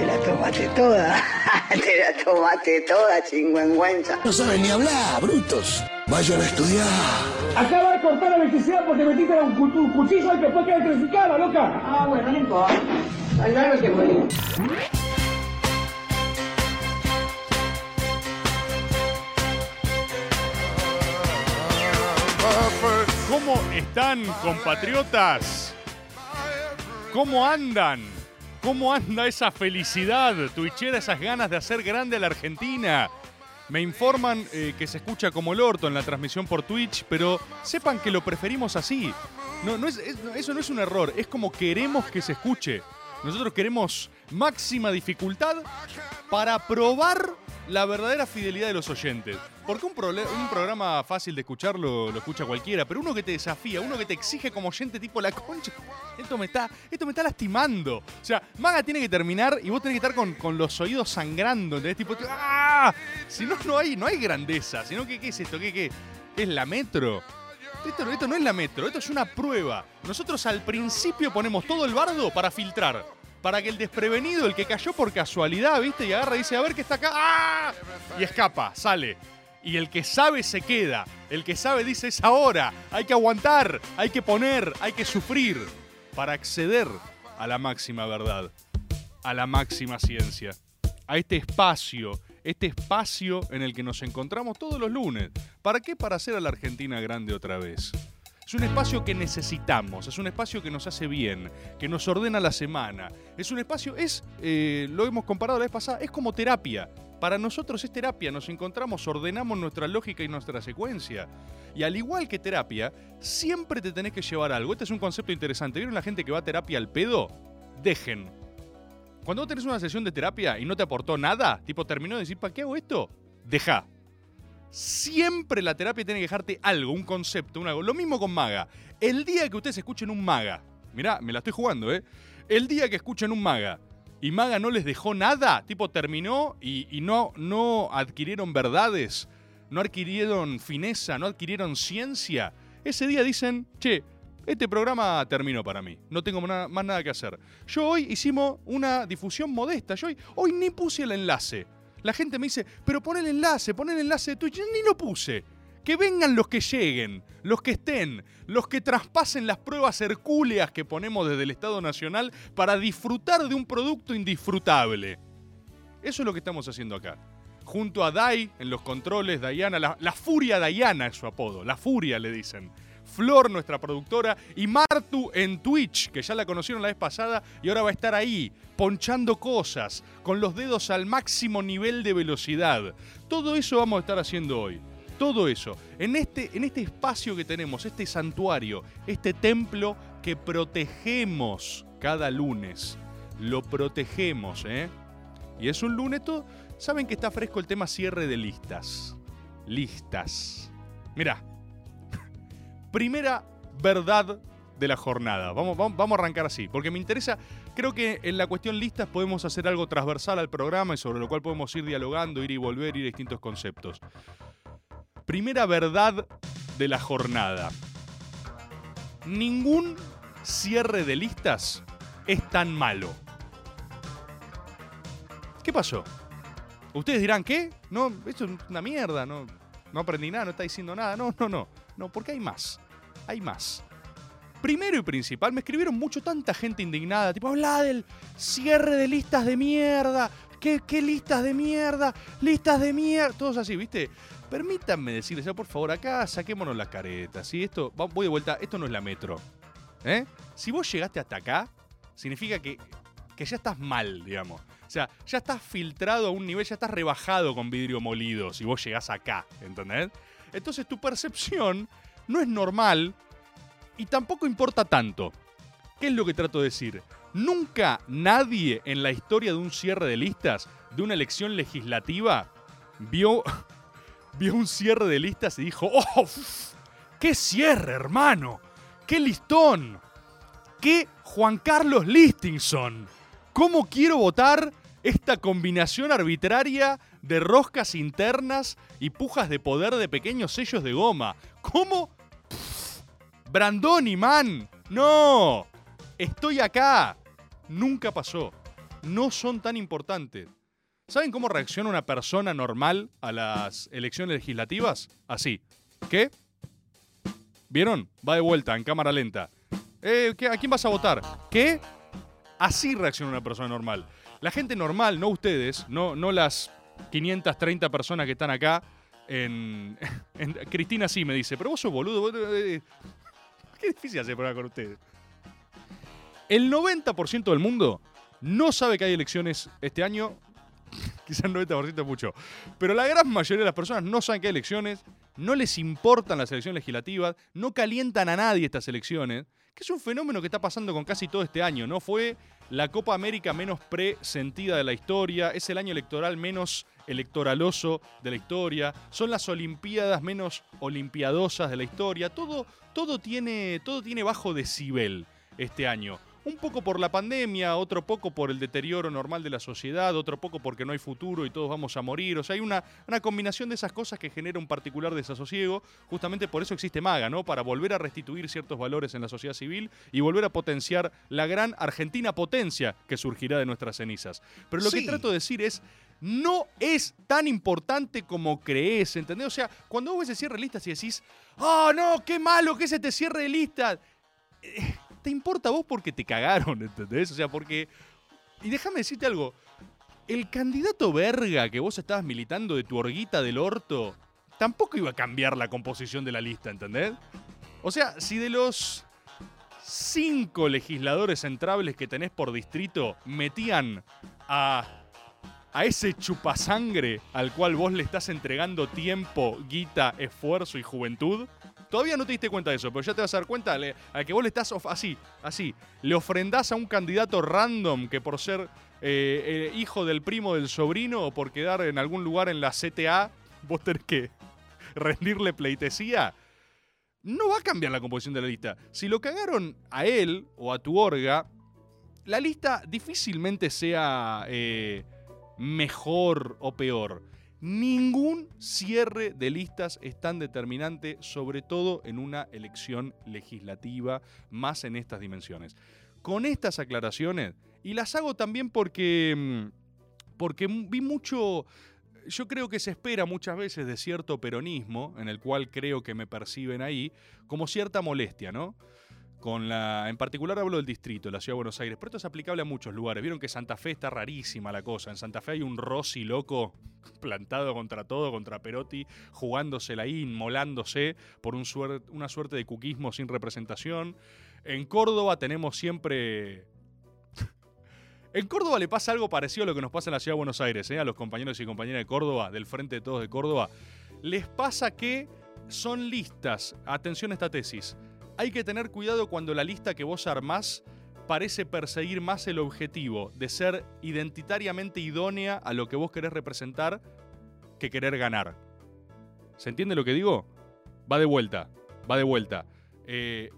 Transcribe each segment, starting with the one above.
te la tomaste toda. te la tomaste toda, chingüengüenza. No saben ni hablar, brutos. Vayan a estudiar. Acaba de cortar la electricidad porque metiste un, cu- un cuchillo y después queda electrificada, loca. Ah, bueno, no importa. Hay algo que morir. ¿Cómo están, compatriotas? ¿Cómo andan? ¿Cómo anda esa felicidad twitchera, esas ganas de hacer grande a la Argentina? Me informan eh, que se escucha como el orto en la transmisión por Twitch, pero sepan que lo preferimos así. No, no es- es- no, eso no es un error, es como queremos que se escuche. Nosotros queremos máxima dificultad para probar la verdadera fidelidad de los oyentes. Porque un, programa fácil de escuchar lo, escucha cualquiera, pero uno que te desafía, uno que te exige como oyente tipo la concha, esto me está, esto me está lastimando. O sea, Maga tiene que terminar y vos tenés que estar con, con los oídos sangrando, ¿entendés? Tipo, ¡ah! Si no, no hay, no hay grandeza. Sino que, ¿qué es esto? ¿Qué, qué? ¿Es la metro? Esto, esto no es la metro, esto es una prueba. Nosotros al principio ponemos todo el bardo para filtrar. Para que el desprevenido, el que cayó por casualidad, ¿viste? Y agarra y dice, a ver qué está acá. ¡Ah! Y escapa, sale. Y el que sabe se queda. El que sabe dice, es ahora. Hay que aguantar, hay que poner, hay que sufrir. Para acceder a la máxima verdad. A la máxima ciencia. A este espacio. Este espacio en el que nos encontramos todos los lunes. ¿Para qué? Para hacer a la Argentina grande otra vez. Es un espacio que necesitamos, es un espacio que nos hace bien, que nos ordena la semana. Es un espacio, es, eh, lo hemos comparado la vez pasada, es como terapia. Para nosotros es terapia, nos encontramos, ordenamos nuestra lógica y nuestra secuencia. Y al igual que terapia, siempre te tenés que llevar algo. Este es un concepto interesante. ¿Vieron la gente que va a terapia al pedo? Dejen. Cuando vos tenés una sesión de terapia y no te aportó nada, tipo terminó de decir, ¿para qué hago esto? Deja. Siempre la terapia tiene que dejarte algo, un concepto, un algo. Lo mismo con Maga. El día que ustedes escuchen un Maga, mirá, me la estoy jugando, ¿eh? El día que escuchen un Maga y Maga no les dejó nada, tipo terminó y, no, no adquirieron verdades, no adquirieron fineza, no adquirieron ciencia, ese día dicen, che, este programa terminó para mí, no tengo más nada que hacer. Yo hoy hicimos una difusión modesta, yo hoy, hoy ni puse el enlace. La gente me dice, pero pon el enlace, pon el enlace de Twitch. Yo ni lo puse. Que vengan los que lleguen, los que estén, los que traspasen las pruebas hercúleas que ponemos desde el Estado Nacional para disfrutar de un producto indisfrutable. Eso es lo que estamos haciendo acá. Junto a Dai en los controles, Diana, la, la furia Diana es su apodo, la furia le dicen. Flor, nuestra productora, y Martu en Twitch, que ya la conocieron la vez pasada y ahora va a estar ahí, ponchando cosas, con los dedos al máximo nivel de velocidad. Todo eso vamos a estar haciendo hoy. Todo eso. En este, en este espacio que tenemos, este santuario, este templo que protegemos cada lunes. Lo protegemos, ¿eh? Y es un lunes. Saben que está fresco el tema cierre de listas. Listas. Mirá. Primera verdad de la jornada. Vamos, vamos, vamos a arrancar así, porque me interesa, creo que en la cuestión listas podemos hacer algo transversal al programa y sobre lo cual podemos ir dialogando, ir y volver, ir distintos conceptos. Primera verdad de la jornada. Ningún cierre de listas es tan malo. ¿Qué pasó? Ustedes dirán, ¿qué? No, esto es una mierda, no, no aprendí nada, no está diciendo nada. No, no, no. No, porque hay más. Hay más. Primero y principal, me escribieron mucho tanta gente indignada, tipo, habla del cierre de listas de mierda. ¿Qué, listas de mierda? Listas de mierda. Todos así, ¿viste? Permítanme decirles, por favor, acá saquémonos las caretas. ¿sí? Esto, voy de vuelta, esto no es la metro. ¿eh? Si vos llegaste hasta acá, significa que, que ya estás mal, digamos. O sea, ya estás filtrado a un nivel, ya estás rebajado con vidrio molido si vos llegás acá, ¿entendés? Entonces tu percepción no es normal y tampoco importa tanto. ¿Qué es lo que trato de decir? Nunca nadie en la historia de un cierre de listas, de una elección legislativa, vio, vio un cierre de listas y dijo, ¡Oh! ¡Qué cierre, hermano! ¡Qué listón! ¡Qué Juan Carlos Listingson! ¿Cómo quiero votar esta combinación arbitraria de roscas internas y pujas de poder de pequeños sellos de goma? ¿Cómo? Brandoni, man. No. Estoy acá. Nunca pasó. No son tan importantes. ¿Saben cómo reacciona una persona normal a las elecciones legislativas? Así. ¿Qué? ¿Vieron? Va de vuelta en cámara lenta. Eh, ¿qué- ¿A quién vas a votar? ¿Qué? Así reacciona una persona normal. La gente normal, no ustedes, no, no las 530 personas que están acá en, Cristina sí me dice, pero vos sos boludo. vos, eh, qué difícil hacer programa con ustedes. El 90% del mundo no sabe que hay elecciones este año. Quizás el 90% es mucho. Pero la gran mayoría de las personas no saben que hay elecciones, no les importan las elecciones legislativas, no calientan a nadie estas elecciones, que es un fenómeno que está pasando con casi todo este año, ¿no? Fue la Copa América menos presentida de la historia, es el año electoral menos electoraloso de la historia, son las Olimpiadas menos olimpiadosas de la historia, todo, todo, tiene, todo tiene bajo decibel este año. Un poco por la pandemia, otro poco por el deterioro normal de la sociedad, otro poco porque no hay futuro y todos vamos a morir. O sea, hay una, una combinación de esas cosas que genera un particular desasosiego. Justamente por eso existe MAGA, ¿no? Para volver a restituir ciertos valores en la sociedad civil y volver a potenciar la gran Argentina potencia que surgirá de nuestras cenizas. Pero lo que trato de decir es, no es tan importante como crees, ¿entendés? O sea, cuando vos ves ese cierre de listas y decís, ¡oh, no, qué malo que es este cierre de listas! Eh, te importa a vos porque te cagaron, ¿entendés? O sea, porque. Y déjame decirte algo. El candidato verga que vos estabas militando de tu orguita del orto tampoco iba a cambiar la composición de la lista, ¿entendés? O sea, si de los cinco legisladores entrables que tenés por distrito metían a, a ese chupasangre al cual vos le estás entregando tiempo, guita, esfuerzo y juventud, Todavía no te diste cuenta de eso, pero ya te vas a dar cuenta le- a que vos le estás así, así, le ofrendás a un candidato random que por ser eh, eh, hijo del primo del sobrino o por quedar en algún lugar en la CTA, vos tenés que rendirle pleitesía. No va a cambiar la composición de la lista. Si lo cagaron a él o a tu orga, la lista difícilmente sea eh, mejor o peor. Ningún cierre de listas es tan determinante, sobre todo en una elección legislativa, más en estas dimensiones. Con estas aclaraciones, y las hago también porque, mm, porque vi mucho, yo creo que se espera muchas veces de cierto peronismo, en el cual creo que me perciben ahí, como cierta molestia, ¿no? Con la, en particular hablo del distrito, la ciudad de Buenos Aires, pero esto es aplicable a muchos lugares. Vieron que Santa Fe está rarísima la cosa. En Santa Fe hay un Rossi loco plantado contra todo, contra Perotti, jugándosela ahí, inmolándose por una suerte de cuquismo sin representación. En Córdoba tenemos siempre... En Córdoba le pasa algo parecido a lo que nos pasa en la ciudad de Buenos Aires, ¿eh? a los compañeros y compañeras de Córdoba, del Frente de Todos de Córdoba. Les pasa que son listas, atención a esta tesis, hay que tener cuidado cuando la lista que vos armás parece perseguir más el objetivo de ser identitariamente idónea a lo que vos querés representar que querer ganar. ¿Se entiende lo que digo? Va de vuelta, va de vuelta. Eh,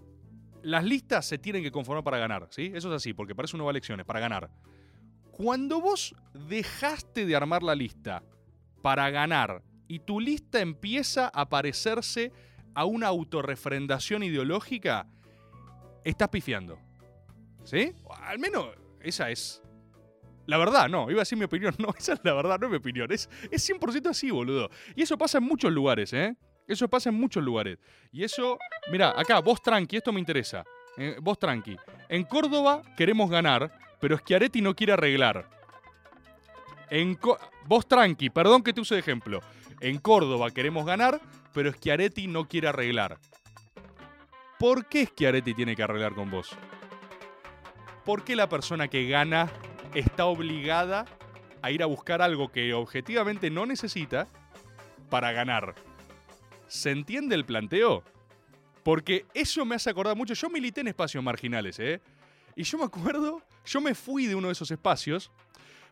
las listas se tienen que conformar para ganar, ¿sí? Eso es así, porque para eso uno va a elecciones, para ganar. Cuando vos dejaste de armar la lista para ganar y tu lista empieza a parecerse a una autorrefrendación ideológica, estás pifiando. ¿Sí? Al menos esa es la verdad, no, iba a decir mi opinión, no, esa es la verdad, no es mi opinión, es, es 100% así, boludo. Y eso pasa en muchos lugares, ¿eh? Eso pasa en muchos lugares. Y eso, mira, acá, vos tranqui, esto me interesa. Eh, vos tranqui. En Córdoba queremos ganar, pero Schiaretti no quiere arreglar. En vos tranqui, perdón que te use de ejemplo. En Córdoba queremos ganar, pero Schiaretti no quiere arreglar. ¿Por qué Schiaretti tiene que arreglar con vos? ¿Por qué la persona que gana está obligada a ir a buscar algo que objetivamente no necesita para ganar? ¿Se entiende el planteo? Porque eso me hace acordar mucho. Yo milité en espacios marginales, ¿eh? Y yo me acuerdo, yo me fui de uno de esos espacios,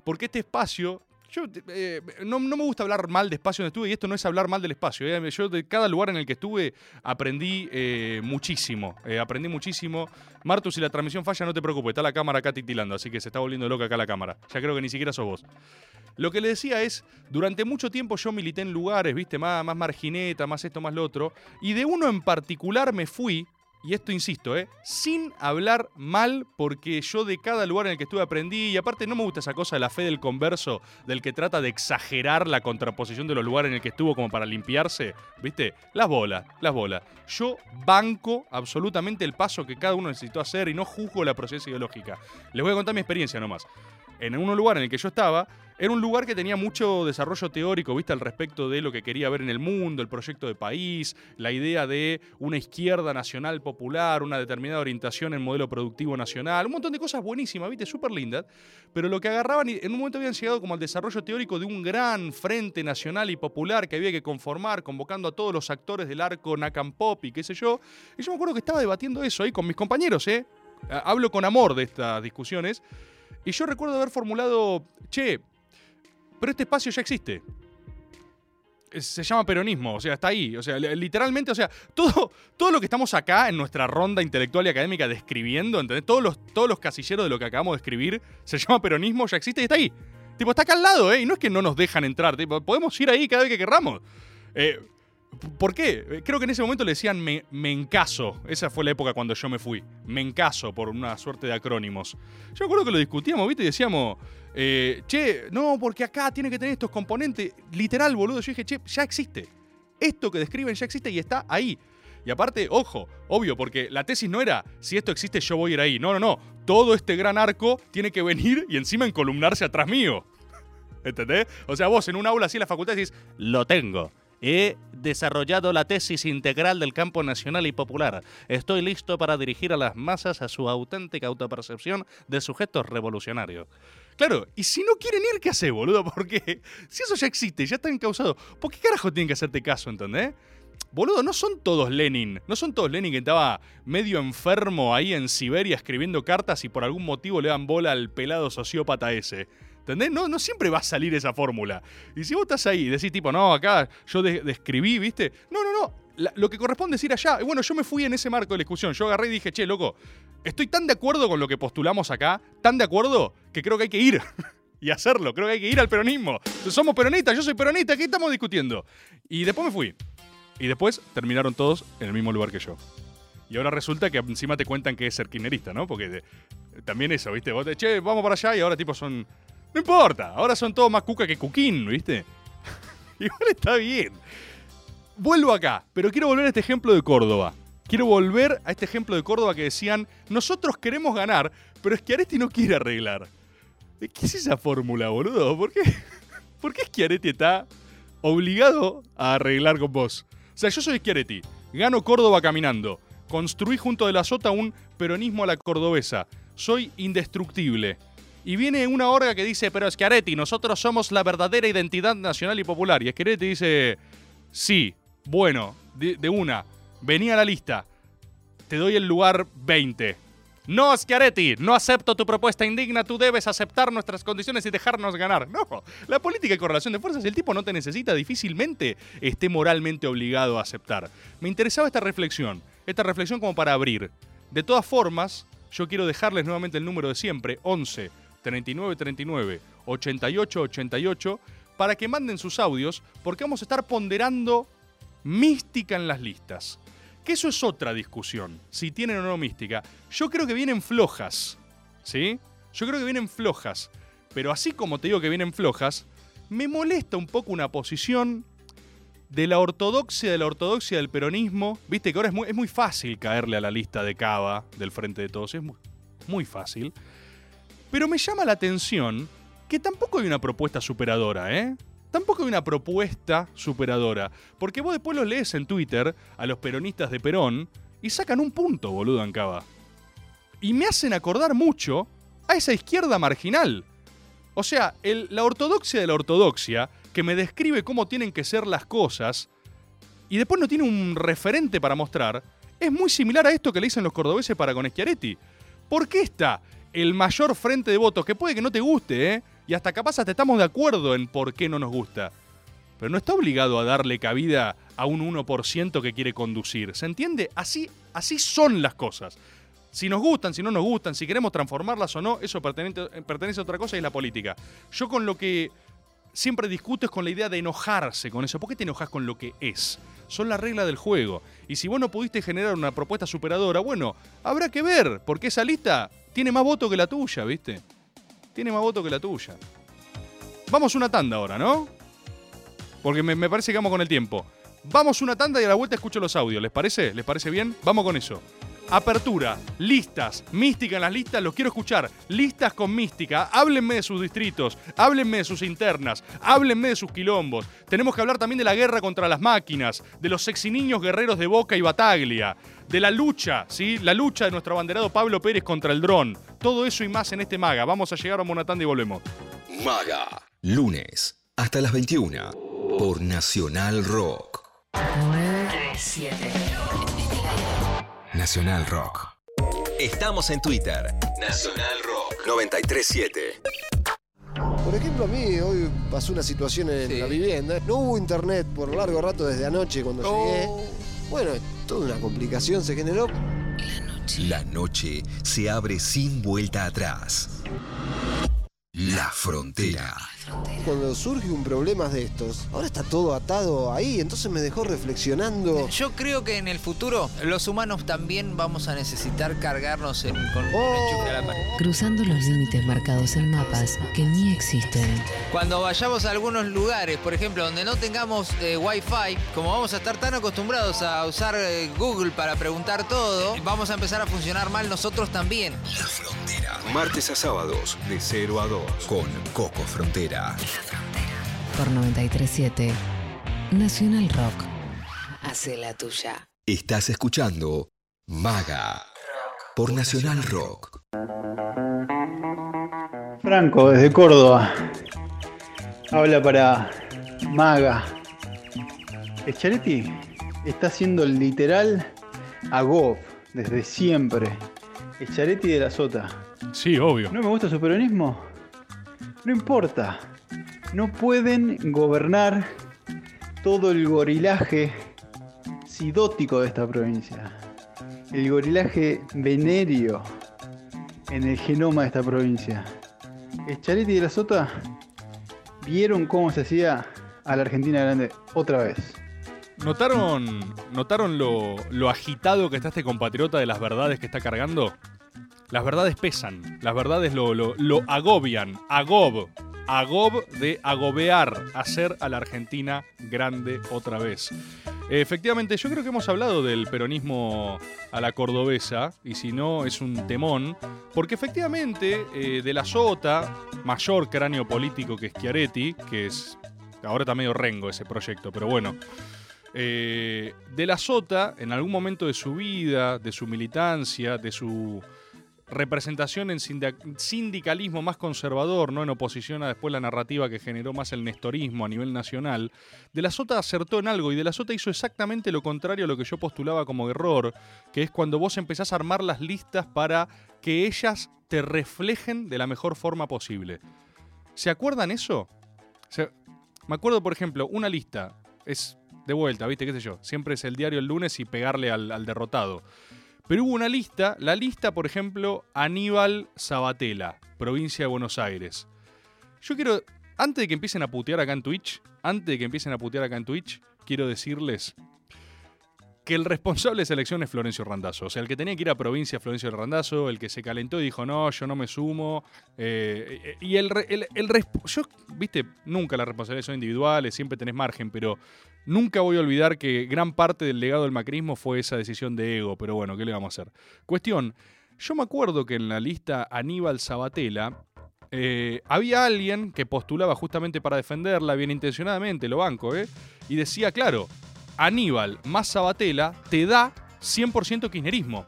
porque este espacio, yo eh, no, no me gusta hablar mal de espacio donde estuve, y esto no es hablar mal del espacio. eh. Yo de cada lugar en el que estuve aprendí eh, muchísimo, aprendí muchísimo. Martu, si la transmisión falla, no te preocupes, está la cámara acá titilando, así que se está volviendo loca acá la cámara. Ya creo que ni siquiera sos vos. Lo que le decía es, durante mucho tiempo yo milité en lugares, viste, más, más margineta, más esto, más lo otro, y de uno en particular me fui, y esto insisto, ¿eh? sin hablar mal, porque yo de cada lugar en el que estuve aprendí, y aparte no me gusta esa cosa de la fe del converso, del que trata de exagerar la contraposición de los lugares en el que estuvo como para limpiarse, ¿viste? Las bolas, las bolas. Yo banco absolutamente el paso que cada uno necesitó hacer y no juzgo la procedencia ideológica. Les voy a contar mi experiencia nomás en un lugar en el que yo estaba, era un lugar que tenía mucho desarrollo teórico, ¿viste? Al respecto de lo que quería ver en el mundo, el proyecto de país, la idea de una izquierda nacional popular, una determinada orientación en modelo productivo nacional, un montón de cosas buenísimas, ¿viste? Súper lindas. Pero lo que agarraban, en un momento habían llegado como al desarrollo teórico de un gran frente nacional y popular que había que conformar, convocando a todos los actores del arco Nakam Pop y qué sé yo. Y yo me acuerdo que estaba debatiendo eso ahí con mis compañeros, ¿eh? Hablo con amor de estas discusiones. Y yo recuerdo haber formulado, che, pero este espacio ya existe. Se llama peronismo, o sea, está ahí. O sea, li- literalmente, o sea, todo, todo lo que estamos acá en nuestra ronda intelectual y académica describiendo, ¿entendés? Todos los, todos los casilleros de lo que acabamos de escribir se llama peronismo, ya existe y está ahí. Tipo, está acá al lado, ¿eh? Y no es que no nos dejan entrar, tipo, podemos ir ahí cada vez que querramos. Eh, ¿Por qué? Eh, Creo que en ese momento le decían me, me encaso. Esa fue la época cuando yo me fui. Me encaso por una suerte de acrónimos. Yo me acuerdo que lo discutíamos, ¿viste? Y decíamos, eh, che, no, porque acá tiene que tener estos componentes. Literal, boludo. Yo dije, che, ya existe. Esto que describen ya existe y está ahí. Y aparte, ojo, obvio, porque la tesis no era si esto existe, yo voy a ir ahí. No, no, no. Todo este gran arco tiene que venir y encima encolumnarse atrás mío. ¿Entendés? O sea, vos en un aula así en la facultad decís, lo tengo. He desarrollado la tesis integral del campo nacional y popular. Estoy listo para dirigir a las masas a su auténtica autopercepción de sujetos revolucionarios. Claro, y si no quieren ir, ¿qué hace, boludo? Porque si eso ya existe, ya está encausado, ¿por qué carajo tienen que hacerte caso, entendés? Boludo, no son todos Lenin. No son todos Lenin que estaba medio enfermo ahí en Siberia escribiendo cartas y por algún motivo le dan bola al pelado sociópata ese. ¿Entendés? No, no siempre va a salir esa fórmula. Y si vos estás ahí y decís tipo, no, acá yo de- describí, ¿viste? No, no, no. Lo que corresponde es ir allá. Bueno, yo me fui en ese marco de la discusión. Yo agarré y dije, che, loco, estoy tan de acuerdo con lo que postulamos acá, tan de acuerdo, que creo que hay que ir. y hacerlo. Creo que hay que ir al peronismo. Somos peronistas, yo soy peronista, ¿qué estamos discutiendo? Y después me fui. Y después terminaron todos en el mismo lugar que yo. Y ahora resulta que encima te cuentan que es ser kirchnerista, ¿no? Porque también eso, ¿viste? Vos che, vamos para allá y ahora tipo son... No importa, ahora son todos más cuca que cuquín, ¿viste? Igual está bien. Vuelvo acá, pero quiero volver a este ejemplo de Córdoba. Quiero volver a este ejemplo de Córdoba que decían, nosotros queremos ganar, pero Schiaretti no quiere arreglar. ¿Qué es esa fórmula, boludo? ¿Por qué? ¿Por qué Schiaretti está obligado a arreglar con vos? O sea, yo soy Schiaretti, gano Córdoba caminando, construí junto de la sota un peronismo a la cordobesa, soy indestructible. Y viene una orga que dice, pero Schiaretti, nosotros somos la verdadera identidad nacional y popular. Y Schiaretti dice, sí, bueno, de, una, vení a la lista, te doy el lugar 20. No, Schiaretti, no acepto tu propuesta indigna, tú debes aceptar nuestras condiciones y dejarnos ganar. No, la política de correlación de fuerzas, el tipo no te necesita, difícilmente esté moralmente obligado a aceptar. Me interesaba esta reflexión, esta reflexión como para abrir. De todas formas, yo quiero dejarles nuevamente el número de siempre, 11 39 39 88 88, para que manden sus audios, porque vamos a estar ponderando mística en las listas. Que eso es otra discusión, si tienen o no mística. Yo creo que vienen flojas, ¿sí? Yo creo que vienen flojas. Pero así como te digo que vienen flojas, me molesta un poco una posición de la ortodoxia de la ortodoxia del peronismo. Viste que ahora es muy, es muy fácil caerle a la lista de Cava del Frente de Todos, es muy, muy fácil. Pero me llama la atención que tampoco hay una propuesta superadora, ¿eh? Tampoco hay una propuesta superadora. Porque vos después los lees en Twitter a los peronistas de Perón y sacan un punto, boludo, en Cava. Y me hacen acordar mucho a esa izquierda marginal. O sea, el- la ortodoxia de la ortodoxia, que me describe cómo tienen que ser las cosas, y después no tiene un referente para mostrar, es muy similar a esto que le dicen los cordobeses para con Schiaretti. ¿Por qué está el mayor frente de votos? Que puede que no te guste, ¿eh? Y hasta capaz hasta estamos de acuerdo en por qué no nos gusta. Pero no está obligado a darle cabida a un 1% que quiere conducir. ¿Se entiende? Así, así son las cosas. Si nos gustan, si no nos gustan, si queremos transformarlas o no, eso pertenece, pertenece a otra cosa y es la política. Yo con lo que siempre discuto es con la idea de enojarse con eso. ¿Por qué te enojas con lo que es? Son la regla del juego. Y si vos no pudiste generar una propuesta superadora, bueno, habrá que ver, porque esa lista tiene más votos que la tuya, ¿viste? Tiene más votos que la tuya. Vamos una tanda ahora, ¿no? Porque me, me parece que vamos con el tiempo. Vamos una tanda y a la vuelta escucho los audios. ¿Les parece? ¿Les parece bien? Vamos con eso. Apertura, listas, mística en las listas, los quiero escuchar. Listas con mística, háblenme de sus distritos, háblenme de sus internas, háblenme de sus quilombos. Tenemos que hablar también de la guerra contra las máquinas, de los sexy niños guerreros de Boca y Bataglia, de la lucha, ¿sí? La lucha de nuestro abanderado Pablo Pérez contra el dron. Todo eso y más en este Maga. Vamos a llegar a Monatán y volvemos. Maga. Lunes hasta las 21 por Nacional Rock. 937 Nacional Rock. Estamos en Twitter. Nacional Rock 937. Por ejemplo, a mí hoy pasó una situación en la vivienda. No hubo internet por largo rato desde anoche cuando llegué. Bueno, toda una complicación se generó. La noche se abre sin vuelta atrás. La frontera. Cuando surge un problema de estos, ahora está todo atado ahí, entonces me dejó reflexionando. Yo creo que en el futuro los humanos también vamos a necesitar cargarnos en- con un Oh. enchufe a la pared. Cruzando los límites marcados en mapas que ni existen. Cuando vayamos a algunos lugares, por ejemplo, donde no tengamos eh, Wi-Fi, como vamos a estar tan acostumbrados a usar eh, Google para preguntar todo, vamos a empezar a funcionar mal nosotros también. La frontera. Martes a sábados de 0 a 2 con Coco Frontera. Por 937 Nacional Rock. Hace la tuya. Estás escuchando Maga por Nacional Rock. Franco, desde Córdoba. Habla para Maga. Echaretti está haciendo literal a Gov desde siempre. Echaretti de la Sota. Sí, obvio. ¿No me gusta su peronismo? No importa. No pueden gobernar todo el gorilaje sidótico de esta provincia. El gorilaje venerio en el genoma de esta provincia. Echaretti de la Sota vieron cómo se hacía a la Argentina grande otra vez. ¿Notaron, notaron lo, lo agitado que está este compatriota de las verdades que está cargando? Las verdades pesan, las verdades lo, lo, lo agobian, agob, agob de agobear, hacer a la Argentina grande otra vez. Efectivamente, yo creo que hemos hablado del peronismo a la cordobesa, y si no, es un temón, porque efectivamente eh, de la Sota, mayor cráneo político que Schiaretti, que es ahora está medio rengo ese proyecto, pero bueno, eh, de la Sota, en algún momento de su vida, de su militancia, de su representación en sindicalismo más conservador, no en oposición a después la narrativa que generó más el nestorismo a nivel nacional, De la Sota acertó en algo y De la Sota hizo exactamente lo contrario a lo que yo postulaba como error, que es cuando vos empezás a armar las listas para que ellas te reflejen de la mejor forma posible. ¿Se acuerdan eso? Me acuerdo, por ejemplo, una lista es de vuelta, ¿viste? ¿Qué sé yo? Siempre es el diario el lunes y pegarle al derrotado. Pero hubo una lista, la lista, por ejemplo, Aníbal Sabatella, provincia de Buenos Aires. Yo quiero, antes de que empiecen a putear acá en Twitch, antes de que empiecen a putear acá en Twitch, quiero decirles que el responsable de selección es Florencio Randazzo. O sea, el que tenía que ir a provincia Florencio Randazzo, el que se calentó y dijo, no, yo no me sumo. Eh, y el, el, yo, viste, nunca las responsabilidades son individuales, siempre tenés margen, pero nunca voy a olvidar que gran parte del legado del macrismo fue esa decisión de ego, pero bueno, ¿qué le vamos a hacer? Cuestión, yo me acuerdo que en la lista Aníbal Sabatella, eh, había alguien que postulaba justamente para defenderla, bien intencionadamente, lo banco, ¿eh? Y decía, claro, Aníbal más Sabatella te da 100% kirchnerismo.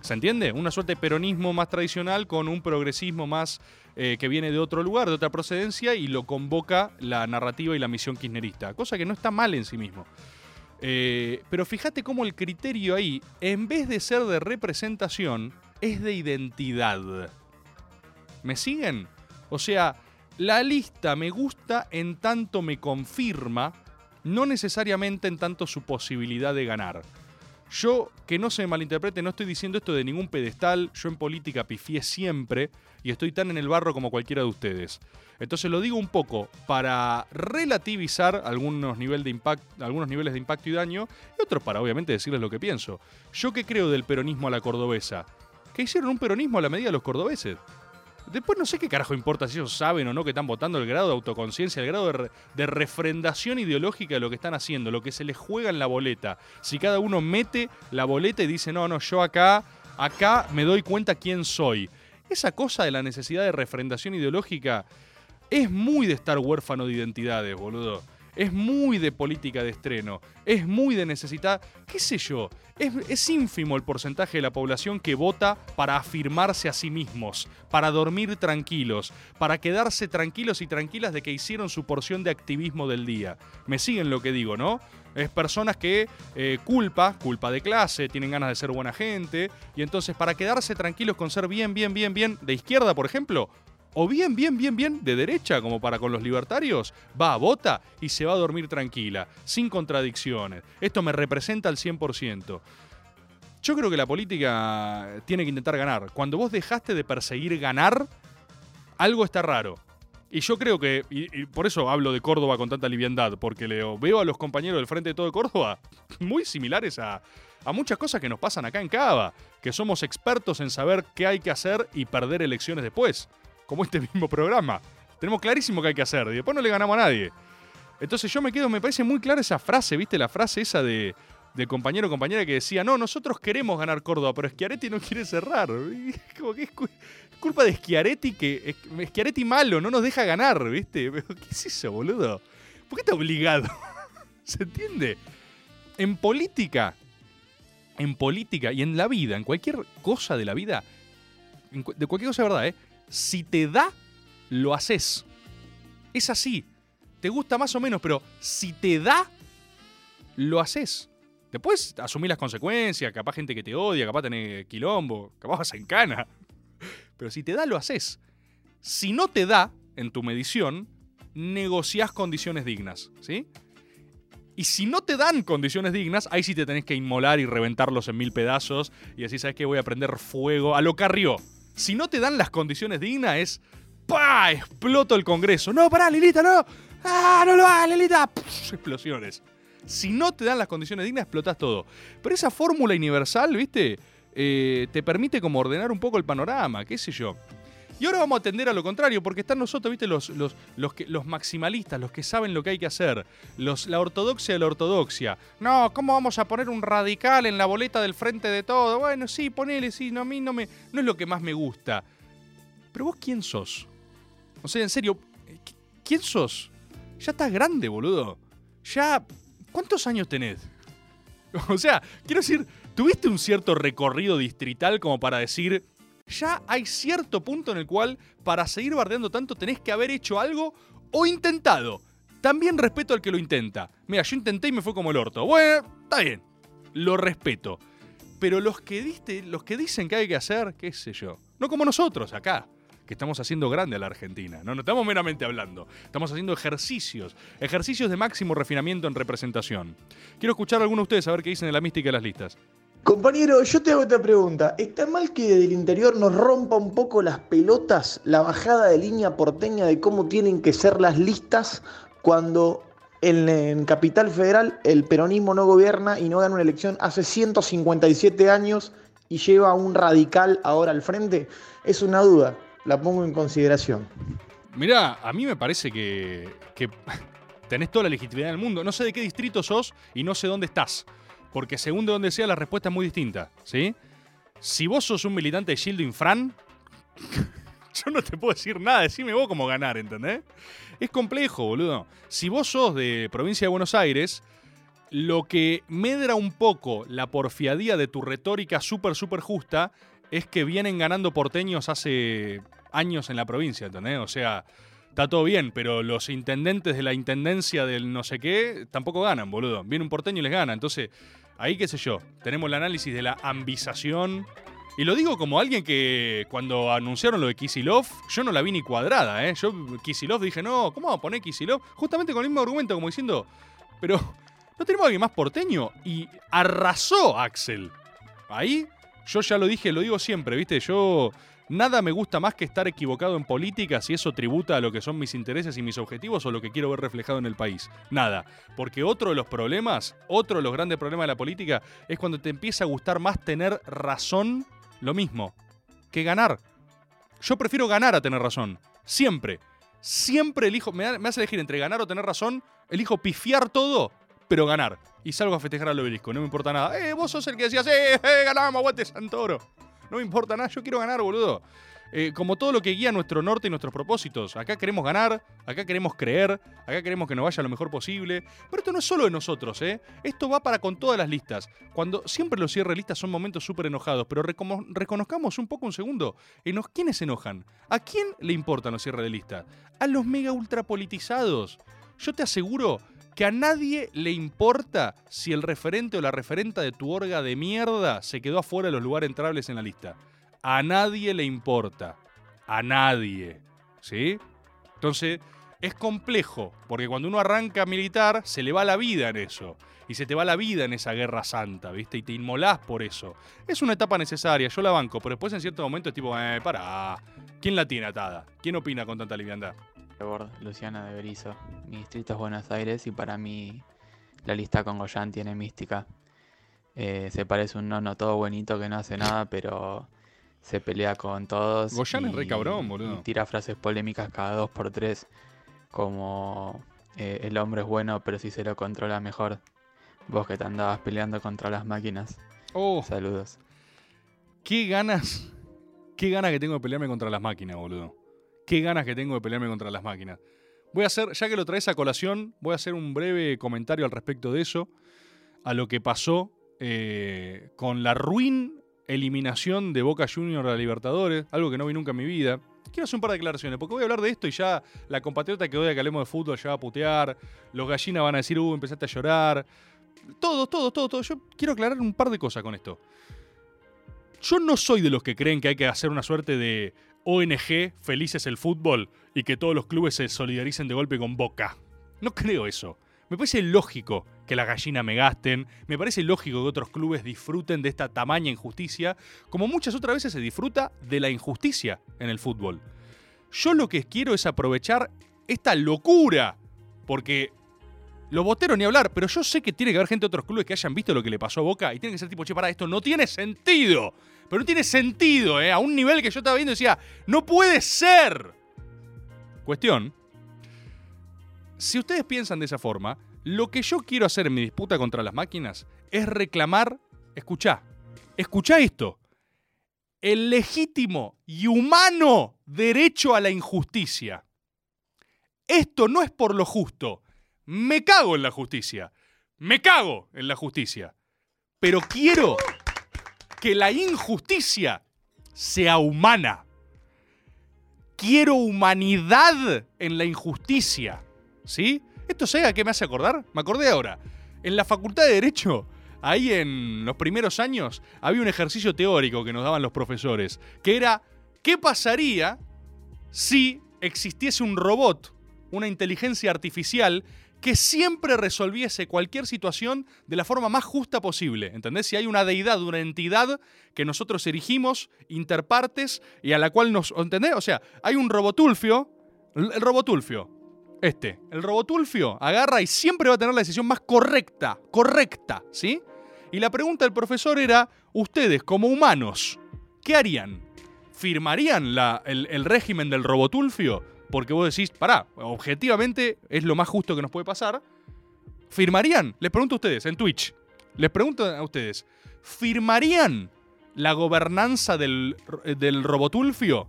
¿Se entiende? Una suerte de peronismo más tradicional con un progresismo más eh, que viene de otro lugar, de otra procedencia, y lo convoca la narrativa y la misión kirchnerista. Cosa que no está mal en sí mismo. Eh, pero fíjate cómo el criterio ahí, en vez de ser de representación, es de identidad. ¿Me siguen? O sea, la lista me gusta en tanto me confirma, no necesariamente en tanto su posibilidad de ganar. Yo, que no se me malinterprete, no estoy diciendo esto de ningún pedestal, yo en política pifié siempre y estoy tan en el barro como cualquiera de ustedes. Entonces lo digo un poco para relativizar algunos, nivel de algunos niveles de impacto y daño y otros para obviamente decirles lo que pienso. Yo que creo del peronismo a la cordobesa, que hicieron un peronismo a la medida de los cordobeses. Después no sé qué carajo importa si ellos saben o no que están votando el grado de autoconciencia, el grado de, re- de refrendación ideológica de lo que están haciendo, lo que se les juega en la boleta. Si cada uno mete la boleta y dice, no, no, yo acá, acá me doy cuenta quién soy. Esa cosa de la necesidad de refrendación ideológica es muy de estar huérfano de identidades, boludo. Es muy de política de estreno. Es muy de necesitar, qué sé yo. Es, es ínfimo el porcentaje de la población que vota para afirmarse a sí mismos, para dormir tranquilos, para quedarse tranquilos y tranquilas de que hicieron su porción de activismo del día. Me siguen lo que digo, ¿no? Es personas que eh, culpa, culpa de clase, tienen ganas de ser buena gente, y entonces para quedarse tranquilos con ser bien, bien, bien, bien de izquierda, por ejemplo, o bien, bien, bien, bien de derecha, como para con los libertarios, va, vota y se va a dormir tranquila, sin contradicciones. Esto me representa al 100%. Yo creo que la política tiene que intentar ganar. Cuando vos dejaste de perseguir ganar, algo está raro. Y yo creo que, y, y por eso hablo de Córdoba con tanta liviandad, porque leo, veo a los compañeros del Frente de Todo de Córdoba muy similares a, a muchas cosas que nos pasan acá en Cava, que somos expertos en saber qué hay que hacer y perder elecciones después, como este mismo programa. Tenemos clarísimo qué hay que hacer y después no le ganamos a nadie. Entonces yo me quedo, me parece muy clara esa frase, ¿viste? La frase esa de, compañero o compañera que decía, no, nosotros queremos ganar Córdoba, pero Schiaretti no quiere cerrar. Como que es cu- es culpa de Schiaretti que Schiaretti malo, no nos deja ganar, ¿viste? Pero, ¿Qué es eso, boludo? ¿Por qué está obligado? ¿Se entiende? En política, en política y en la vida, en cualquier cosa de la vida, de cualquier cosa de verdad, ¿eh? Si te da, lo haces. Es así. Te gusta más o menos, pero si te da, lo haces. Después asumir las consecuencias, capaz gente que te odia, capaz tenés quilombo, capaz vas en cana. Pero si te da, lo haces. Si no te da, en tu medición, negociás condiciones dignas, ¿sí? Y si no te dan condiciones dignas, ahí sí te tenés que inmolar y reventarlos en mil pedazos y así sabes que voy a prender fuego a lo carrió. Si no te dan las condiciones dignas es ¡pa! exploto el Congreso. No, pará, Lilita, no. ¡Ah, no lo hagas, Lilita! Pff, explosiones. Si no te dan las condiciones dignas, explotas todo. Pero esa fórmula universal, ¿viste? Eh, te permite como ordenar un poco el panorama, qué sé yo. Y ahora vamos a atender a lo contrario, porque están nosotros, ¿viste? Los, los, los, que, los maximalistas, los que saben lo que hay que hacer. Los, la ortodoxia de la ortodoxia. No, ¿cómo vamos a poner un radical en la boleta del frente de todo? Bueno, sí, ponele, sí, no, a mí no, me, no es lo que más me gusta. Pero vos, ¿quién sos? O sea, en serio, ¿qui- ¿quién sos? Ya estás grande, boludo. Ya. ¿Cuántos años tenés? O sea, quiero decir, ¿tuviste un cierto recorrido distrital como para decir, ya hay cierto punto en el cual para seguir bardeando tanto tenés que haber hecho algo o intentado? También respeto al que lo intenta. Mira, yo intenté y me fue como el orto. Bueno, está bien. Lo respeto. Pero los que diste, los que dicen que hay que hacer, qué sé yo. No como nosotros acá, que estamos haciendo grande a la Argentina. No, no estamos meramente hablando. Estamos haciendo ejercicios. Ejercicios de máximo refinamiento en representación. Quiero escuchar a alguno de ustedes a ver qué dicen de la mística de las listas. Compañero, yo te hago esta pregunta. ¿Está mal que desde el interior nos rompa un poco las pelotas la bajada de línea porteña de cómo tienen que ser las listas cuando en, Capital Federal el peronismo no gobierna y no gana una elección hace 157 años y lleva a un radical ahora al frente? Es una duda, la pongo en consideración. Mirá, a mí me parece que, que tenés toda la legitimidad del mundo. No sé de qué distrito sos y no sé dónde estás. Porque según de dónde sea, la respuesta es muy distinta, ¿sí? Si vos sos un militante de Gildo Infran, yo no te puedo decir nada, decime vos cómo ganar, ¿entendés? Es complejo, boludo. Si vos sos de provincia de Buenos Aires, lo que medra un poco la porfiadía de tu retórica súper, súper justa es que vienen ganando porteños hace años en la provincia, ¿entendés? O sea, está todo bien, pero los intendentes de la intendencia del no sé qué tampoco ganan, boludo. Viene un porteño y les gana. Entonces, ahí qué sé yo, tenemos el análisis de la ambización Y lo digo como alguien que cuando anunciaron lo de Kisilov, yo no la vi ni cuadrada, ¿eh? Yo Kisilov dije, no, ¿cómo vamos a poner Kisilov? Justamente con el mismo argumento, como diciendo, pero ¿no tenemos a alguien más porteño? Y arrasó Axel. Ahí, yo ya lo dije, lo digo siempre, ¿viste? Yo nada me gusta más que estar equivocado en política si eso tributa a lo que son mis intereses y mis objetivos o lo que quiero ver reflejado en el país. Nada. Porque otro de los problemas, otro de los grandes problemas de la política es cuando te empieza a gustar más tener razón, lo mismo, que ganar. Yo prefiero ganar a tener razón. Siempre. Siempre elijo, me, me hace elegir entre ganar o tener razón, elijo pifiar todo, pero ganar. Y salgo a festejar al obelisco, no me importa nada. Eh, vos sos el que decías, eh, eh, ganamos, aguante Santoro. No me importa nada, yo quiero ganar, boludo. Eh, como todo lo que guía nuestro norte y nuestros propósitos. Acá queremos ganar, acá queremos creer, acá queremos que nos vaya lo mejor posible. Pero esto no es solo de nosotros, ¿eh? Esto va para con todas las listas. Cuando siempre los cierre listas son momentos súper enojados, pero reconozcamos un poco un segundo. Enos- ¿Quiénes se enojan? ¿A quién le importan los cierres de lista? A los mega ultrapolitizados. Yo te aseguro que a nadie le importa si el referente o la referenta de tu orga de mierda se quedó afuera de los lugares entrables en la lista. A nadie le importa. A nadie. ¿Sí? Entonces, es complejo, porque cuando uno arranca militar, se le va la vida en eso. Y se te va la vida en esa guerra santa, ¿viste? Y te inmolás por eso. Es una etapa necesaria, yo la banco, pero después en cierto momento es tipo, eh, pará. ¿Quién la tiene atada? ¿Quién opina con tanta liviandad? Por Luciana de Berizo. Mi distrito es Buenos Aires y para mí la lista con Goyan tiene mística. Eh, se parece un nono todo bonito que no hace nada, pero se pelea con todos. Goyan es re cabrón, boludo. y tira frases polémicas cada dos por tres, como eh, el hombre es bueno, pero si se lo controla mejor. Vos que te andabas peleando contra las máquinas. Oh. Saludos. Qué ganas, qué ganas que tengo de pelearme contra las máquinas, boludo. Qué ganas que tengo de pelearme contra las máquinas. Voy a hacer, ya que lo traes a colación, voy a hacer un breve comentario al respecto de eso, a lo que pasó eh, con la ruin eliminación de Boca Juniors a Libertadores, algo que no vi nunca en mi vida. Quiero hacer un par de declaraciones, porque voy a hablar de esto y ya la compatriota que odia que hablemos de fútbol ya va a putear, los gallinas van a decir, uh, empezaste a llorar. Todo, todo, todo, todo. Yo quiero aclarar un par de cosas con esto. Yo no soy de los que creen que hay que hacer una suerte de ONG Felices el Fútbol y que todos los clubes se solidaricen de golpe con Boca. No creo eso. Me parece lógico que la gallina me gasten, me parece lógico que otros clubes disfruten de esta tamaña injusticia, como muchas otras veces se disfruta de la injusticia en el fútbol. Yo lo que quiero es aprovechar esta locura, porque los boteros ni hablar, pero yo sé que tiene que haber gente de otros clubes que hayan visto lo que le pasó a Boca y tiene que ser tipo, che, para esto no tiene sentido. Pero no tiene sentido, ¿eh? A un nivel que yo estaba viendo decía, no puede ser. Cuestión. Si ustedes piensan de esa forma, lo que yo quiero hacer en mi disputa contra las máquinas es reclamar, escuchá, escuchá esto, el legítimo y humano derecho a la injusticia. Esto no es por lo justo. Me cago en la justicia. Me cago en la justicia. Pero quiero que la injusticia sea humana. Quiero humanidad en la injusticia. ¿Sí? ¿Esto sé a qué me hace acordar? Me acordé ahora. En la Facultad de Derecho, ahí en los primeros años, había un ejercicio teórico que nos daban los profesores, que era, ¿qué pasaría si existiese un robot, una inteligencia artificial, que siempre resolviese cualquier situación de la forma más justa posible. ¿Entendés? Si hay una deidad, una entidad que nosotros erigimos, interpartes, y a la cual nos. ¿Entendés? O sea, hay un robotulfio. El robotulfio. Este. El robotulfio agarra y siempre va a tener la decisión más correcta. Correcta. ¿Sí? Y la pregunta del profesor era: Ustedes, como humanos, ¿qué harían? ¿Firmarían la- el, el régimen del robotulfio? Porque vos decís, pará, objetivamente es lo más justo que nos puede pasar. ¿Firmarían? Les pregunto a ustedes, en Twitch. Les pregunto a ustedes, ¿firmarían la gobernanza del, del robotulfio?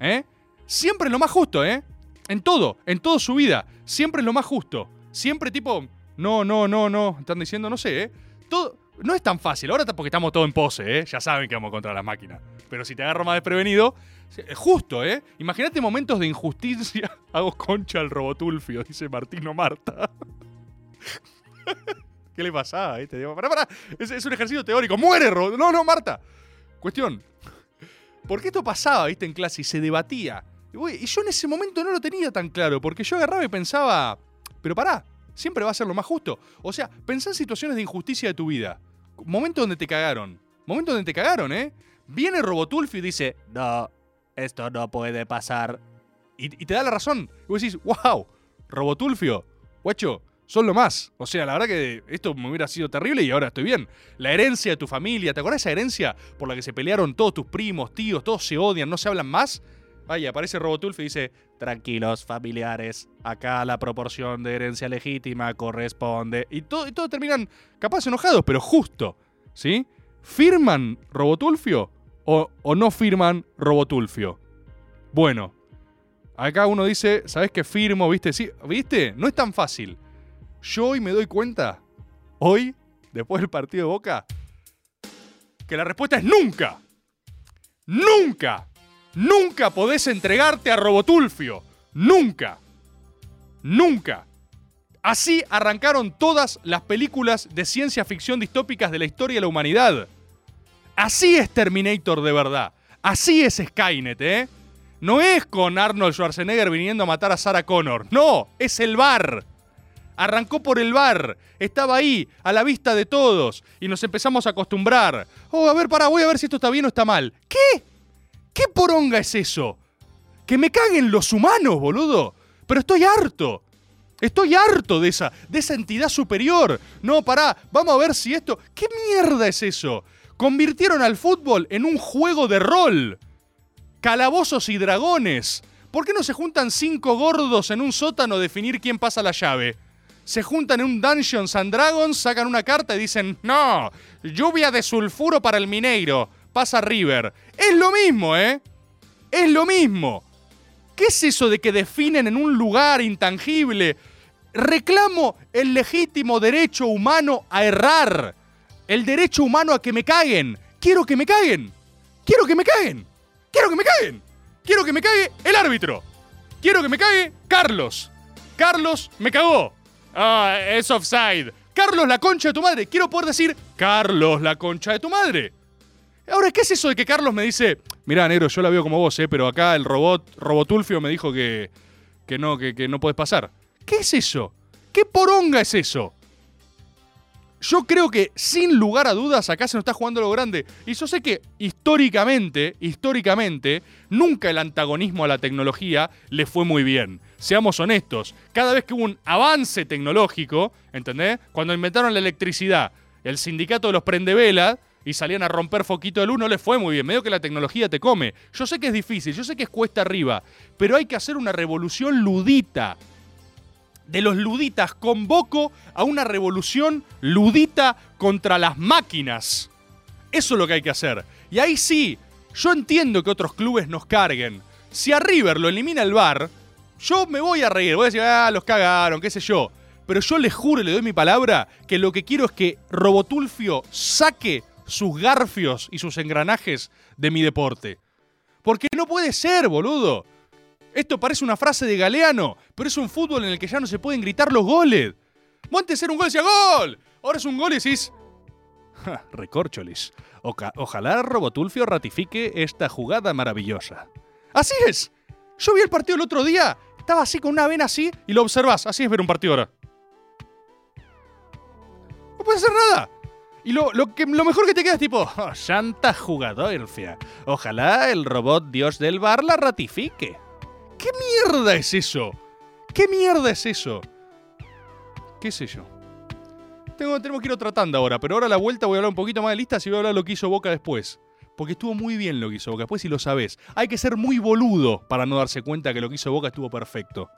¿Eh? Siempre es lo más justo, ¿eh? En todo, en toda su vida. Siempre es lo más justo. Siempre tipo, no, no, no, no. Están diciendo, no sé, ¿eh? Todo, no es tan fácil. Ahora porque estamos todos en pose, ¿eh? Ya saben que vamos contra las máquinas. Pero si te agarro más desprevenido, es justo, ¿eh? Imagínate momentos de injusticia. Hago concha al robotulfio, dice Martino Marta. ¿Qué le pasaba? eh? Te pará, pará. Es, es un ejercicio teórico. ¡Muere! No, no, Marta. Cuestión. Porque esto pasaba, viste, en clase y se debatía. Y, y yo en ese momento no lo tenía tan claro, porque yo agarraba y pensaba, pero pará, siempre va a ser lo más justo. O sea, pensá en situaciones de injusticia de tu vida. Momento donde te cagaron. Momento donde te cagaron, ¿eh? Viene Robotulfio y dice, no, esto no puede pasar. Y, te da la razón. Y vos decís, wow, Robotulfio, guacho, son lo más. O sea, la verdad que esto me hubiera sido terrible y ahora estoy bien. La herencia de tu familia, ¿te acuerdas esa herencia por la que se pelearon todos tus primos, tíos, todos se odian, no se hablan más? Vaya, aparece Robotulfio y dice, tranquilos familiares, acá la proporción de herencia legítima corresponde. Y todo, terminan capaz enojados, pero justo, ¿sí? ¿Firman Robotulfio o, o no firman Robotulfio? Bueno, acá uno dice, ¿sabes qué firmo? ¿Viste? Sí, ¿viste? No es tan fácil. Yo hoy me doy cuenta, hoy, después del partido de Boca, que la respuesta es nunca. Nunca. Nunca podés entregarte a Robotulfio. Nunca. Nunca. Así arrancaron todas las películas de ciencia ficción distópicas de la historia de la humanidad. Así es Terminator de verdad. Así es Skynet, ¿eh? No es con Arnold Schwarzenegger viniendo a matar a Sarah Connor. No, es el bar. Arrancó por el bar. Estaba ahí, a la vista de todos. Y nos empezamos a acostumbrar. Oh, a ver, para, voy a ver si esto está bien o está mal. ¿Qué? ¿Qué poronga es eso? Que me caguen los humanos, boludo. Pero estoy harto. Estoy harto de esa, de esa entidad superior. No, pará, vamos a ver si esto. ¿Qué mierda es eso? Convirtieron al fútbol en un juego de rol. Calabozos y dragones. ¿Por qué no se juntan cinco gordos en un sótano a definir quién pasa la llave? Se juntan en un Dungeons and Dragons, sacan una carta y dicen, no, lluvia de sulfuro para el Mineiro, pasa River. Es lo mismo, ¿eh? Es lo mismo. ¿Qué es eso de que definen en un lugar intangible? Reclamo el legítimo derecho humano a errar. El derecho humano a que me caguen. Quiero que me caguen. Quiero que me caguen. Quiero que me caguen. Quiero que me cague el árbitro. Quiero que me cague Carlos. Carlos me cagó. Ah, es offside. Carlos, la concha de tu madre. Quiero poder decir, Carlos, la concha de tu madre. Ahora, ¿qué es eso de que Carlos me dice, mirá, negro, yo la veo como vos, eh, pero acá el robot, Robotulfio me dijo que, que no, que, no puedes pasar? ¿Qué es eso? ¿Qué poronga es eso? Yo creo que sin lugar a dudas acá se nos está jugando lo grande. Y yo sé que históricamente, históricamente, nunca el antagonismo a la tecnología le fue muy bien. Seamos honestos, cada vez que hubo un avance tecnológico, ¿entendés? Cuando inventaron la electricidad, el sindicato de los prendevelas y salían a romper foquito de luz, no les fue muy bien. Medio que la tecnología te come. Yo sé que es difícil, yo sé que es cuesta arriba, pero hay que hacer una revolución ludita de los luditas convoco a una revolución ludita contra las máquinas. Eso es lo que hay que hacer. Y ahí sí, yo entiendo que otros clubes nos carguen. Si a River lo elimina el bar, yo me voy a reír, voy a decir, ah, los cagaron, qué sé yo. Pero yo les juro le doy mi palabra que lo que quiero es que Robotulfio saque sus garfios y sus engranajes de mi deporte. Porque no puede ser, boludo. Esto parece una frase de Galeano, pero es un fútbol en el que ya no se pueden gritar los goles. Vos antes era un gol decía ¡Gol! Ahora es un gol y recorcholis. Ojalá Robotulfio ratifique esta jugada maravillosa. ¡Así es! Yo vi el partido el otro día. Estaba así con una vena así y lo observás. Así es ver un partido ahora. No puede hacer nada. Y lo, lo que, lo mejor que te queda es tipo, oh, santa jugadorfia. Ojalá el robot dios del bar la ratifique. ¿Qué mierda es eso? ¿Qué mierda es eso? ¿Qué sé yo? Tengo, tenemos que ir otra tanda ahora, pero ahora a la vuelta voy a hablar un poquito más de listas y voy a hablar lo que hizo Boca después. Porque estuvo muy bien lo que hizo Boca después y lo sabés. Hay que ser muy boludo para no darse cuenta que lo que hizo Boca estuvo perfecto.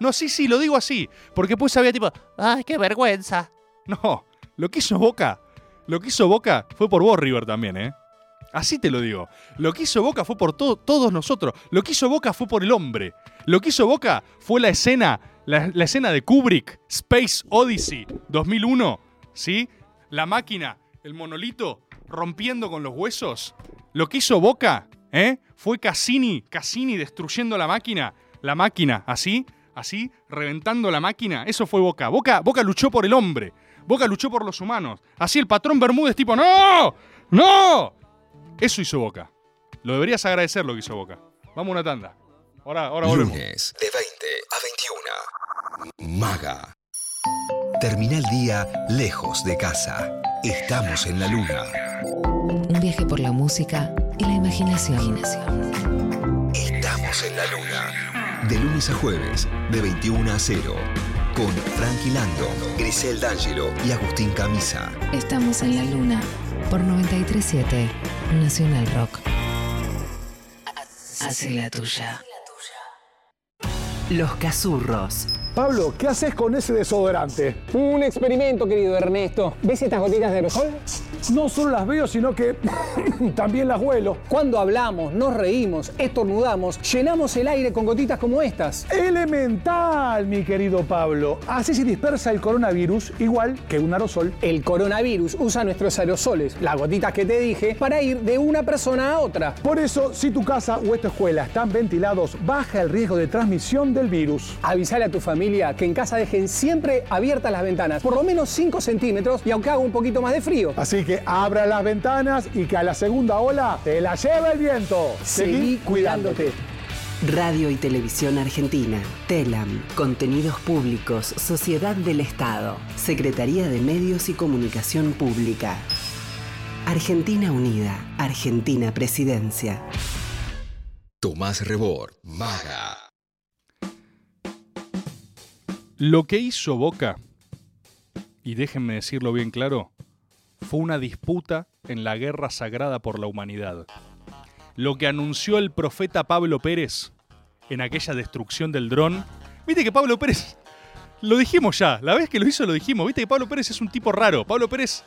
No, sí, sí, lo digo así. Porque después había tipo, ¡ay, qué vergüenza! No, lo que hizo Boca, lo que hizo Boca fue por vos, River, también, ¿eh? Así te lo digo. Lo que hizo Boca fue por to- todos nosotros. Lo que hizo Boca fue por el hombre. Lo que hizo Boca fue la escena, la, la escena de Kubrick, Space Odyssey 2001, ¿sí? La máquina, el monolito rompiendo con los huesos. Lo que hizo Boca, ¿eh? Fue Cassini, Cassini destruyendo la máquina. La máquina, así, así, reventando la máquina. Eso fue Boca. Boca, Boca luchó por el hombre. Boca luchó por los humanos. Así el patrón Bermúdez tipo, ¡No! ¡No! Eso hizo Boca. Lo deberías agradecer lo que hizo Boca. Vamos a una tanda. Ahora, ahora volvemos. Lunes de 20 a 21. Maga. Termina el día lejos de casa. Estamos en la luna. Un viaje por la música y la imaginación. Estamos en la luna. De lunes a jueves, de 21 a 0. Con Frankie Lando, Grisel D'Angelo y Agustín Camisa. Estamos en la luna por 937 Nacional Rock. Hace la tuya. Los Cazurros. Pablo, ¿qué haces con ese desodorante? Un experimento, querido Ernesto. ¿Ves estas gotitas de aerosol? No solo las veo, sino que también las huelo. Cuando hablamos, nos reímos, estornudamos, llenamos el aire con gotitas como estas. Elemental, mi querido Pablo. Así se dispersa el coronavirus igual que un aerosol. El coronavirus usa nuestros aerosoles, las gotitas que te dije, para ir de una persona a otra. Por eso, si tu casa o esta escuela están ventilados, baja el riesgo de transmisión del virus. Avisale a tu familia que en casa dejen siempre abiertas las ventanas, por lo menos 5 centímetros y aunque haga un poquito más de frío. Así que abra las ventanas y que a la segunda ola te la lleve el viento. Seguí cuidándote. Radio y Televisión Argentina, TELAM, Contenidos Públicos, Sociedad del Estado, Secretaría de Medios y Comunicación Pública. Argentina Unida, Argentina Presidencia. Tomás Rebord, Maga. Lo que hizo Boca, y déjenme decirlo bien claro, fue una disputa en la guerra sagrada por la humanidad. Lo que anunció el profeta Pablo Pérez en aquella destrucción del dron. Viste que Pablo Pérez, lo dijimos ya, la vez que lo hizo lo dijimos, viste que Pablo Pérez es un tipo raro. Pablo Pérez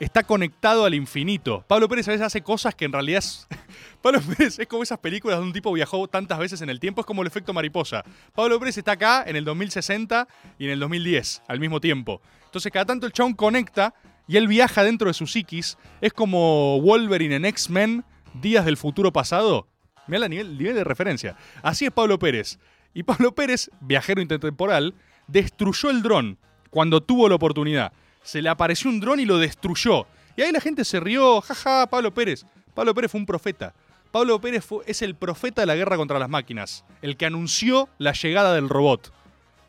está conectado al infinito. Pablo Pérez a veces hace cosas que en realidad es... Pablo Pérez es como esas películas donde un tipo viajó tantas veces en el tiempo, es como el efecto mariposa. Pablo Pérez está acá en el 2060 y en el 2010 al mismo tiempo. Entonces cada tanto el chabón conecta y él viaja dentro de su psiquis. Es como Wolverine en X-Men, Días del Futuro Pasado. Mira el nivel, nivel de referencia. Así es Pablo Pérez. Y Pablo Pérez, viajero intertemporal, destruyó el dron cuando tuvo la oportunidad se le apareció un dron y lo destruyó. Y ahí la gente se rió, jaja, Pablo Pérez. Pablo Pérez fue un profeta. Pablo Pérez fue, es el profeta de la guerra contra las máquinas, el que anunció la llegada del robot.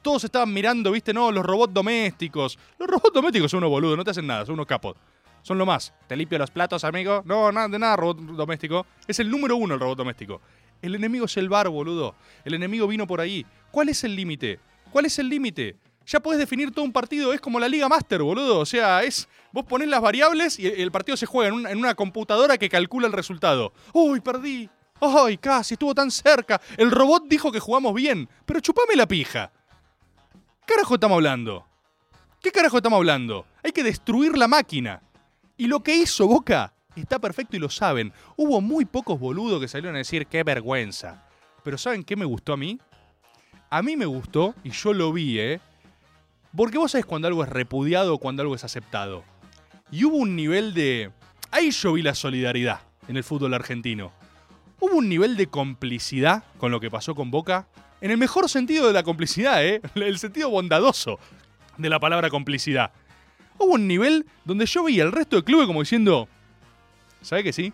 Todos estaban mirando, viste, no, los robots domésticos. Los robots domésticos son unos boludos, no te hacen nada, son unos capos. Son lo más. Te limpio los platos, amigo. No, nada de nada, robot doméstico. Es el número uno el robot doméstico. El enemigo es el bar, boludo. El enemigo vino por ahí. ¿Cuál es el límite? ¿Cuál es el límite? Ya podés definir todo un partido. Es como la Liga Master, boludo. O sea, es. Vos ponés las variables y el partido se juega en una, computadora que calcula el resultado. ¡Uy, perdí! ¡Ay, casi! Estuvo tan cerca. El robot dijo que jugamos bien. Pero chupame la pija. ¿Qué carajo estamos hablando? ¿Qué carajo estamos hablando? Hay que destruir la máquina. Y lo que hizo Boca está perfecto y lo saben. Hubo muy pocos boludos que salieron a decir qué vergüenza. Pero ¿saben qué me gustó a mí? A mí me gustó, y yo lo vi, ¿eh? Porque vos sabés cuando algo es repudiado o cuando algo es aceptado. Y hubo un nivel de... Ahí yo vi la solidaridad en el fútbol argentino. Hubo un nivel de complicidad con lo que pasó con Boca. En el mejor sentido de la complicidad, ¿eh? El sentido bondadoso de la palabra complicidad. Hubo un nivel donde yo vi al resto del club como diciendo... ¿Sabe que sí?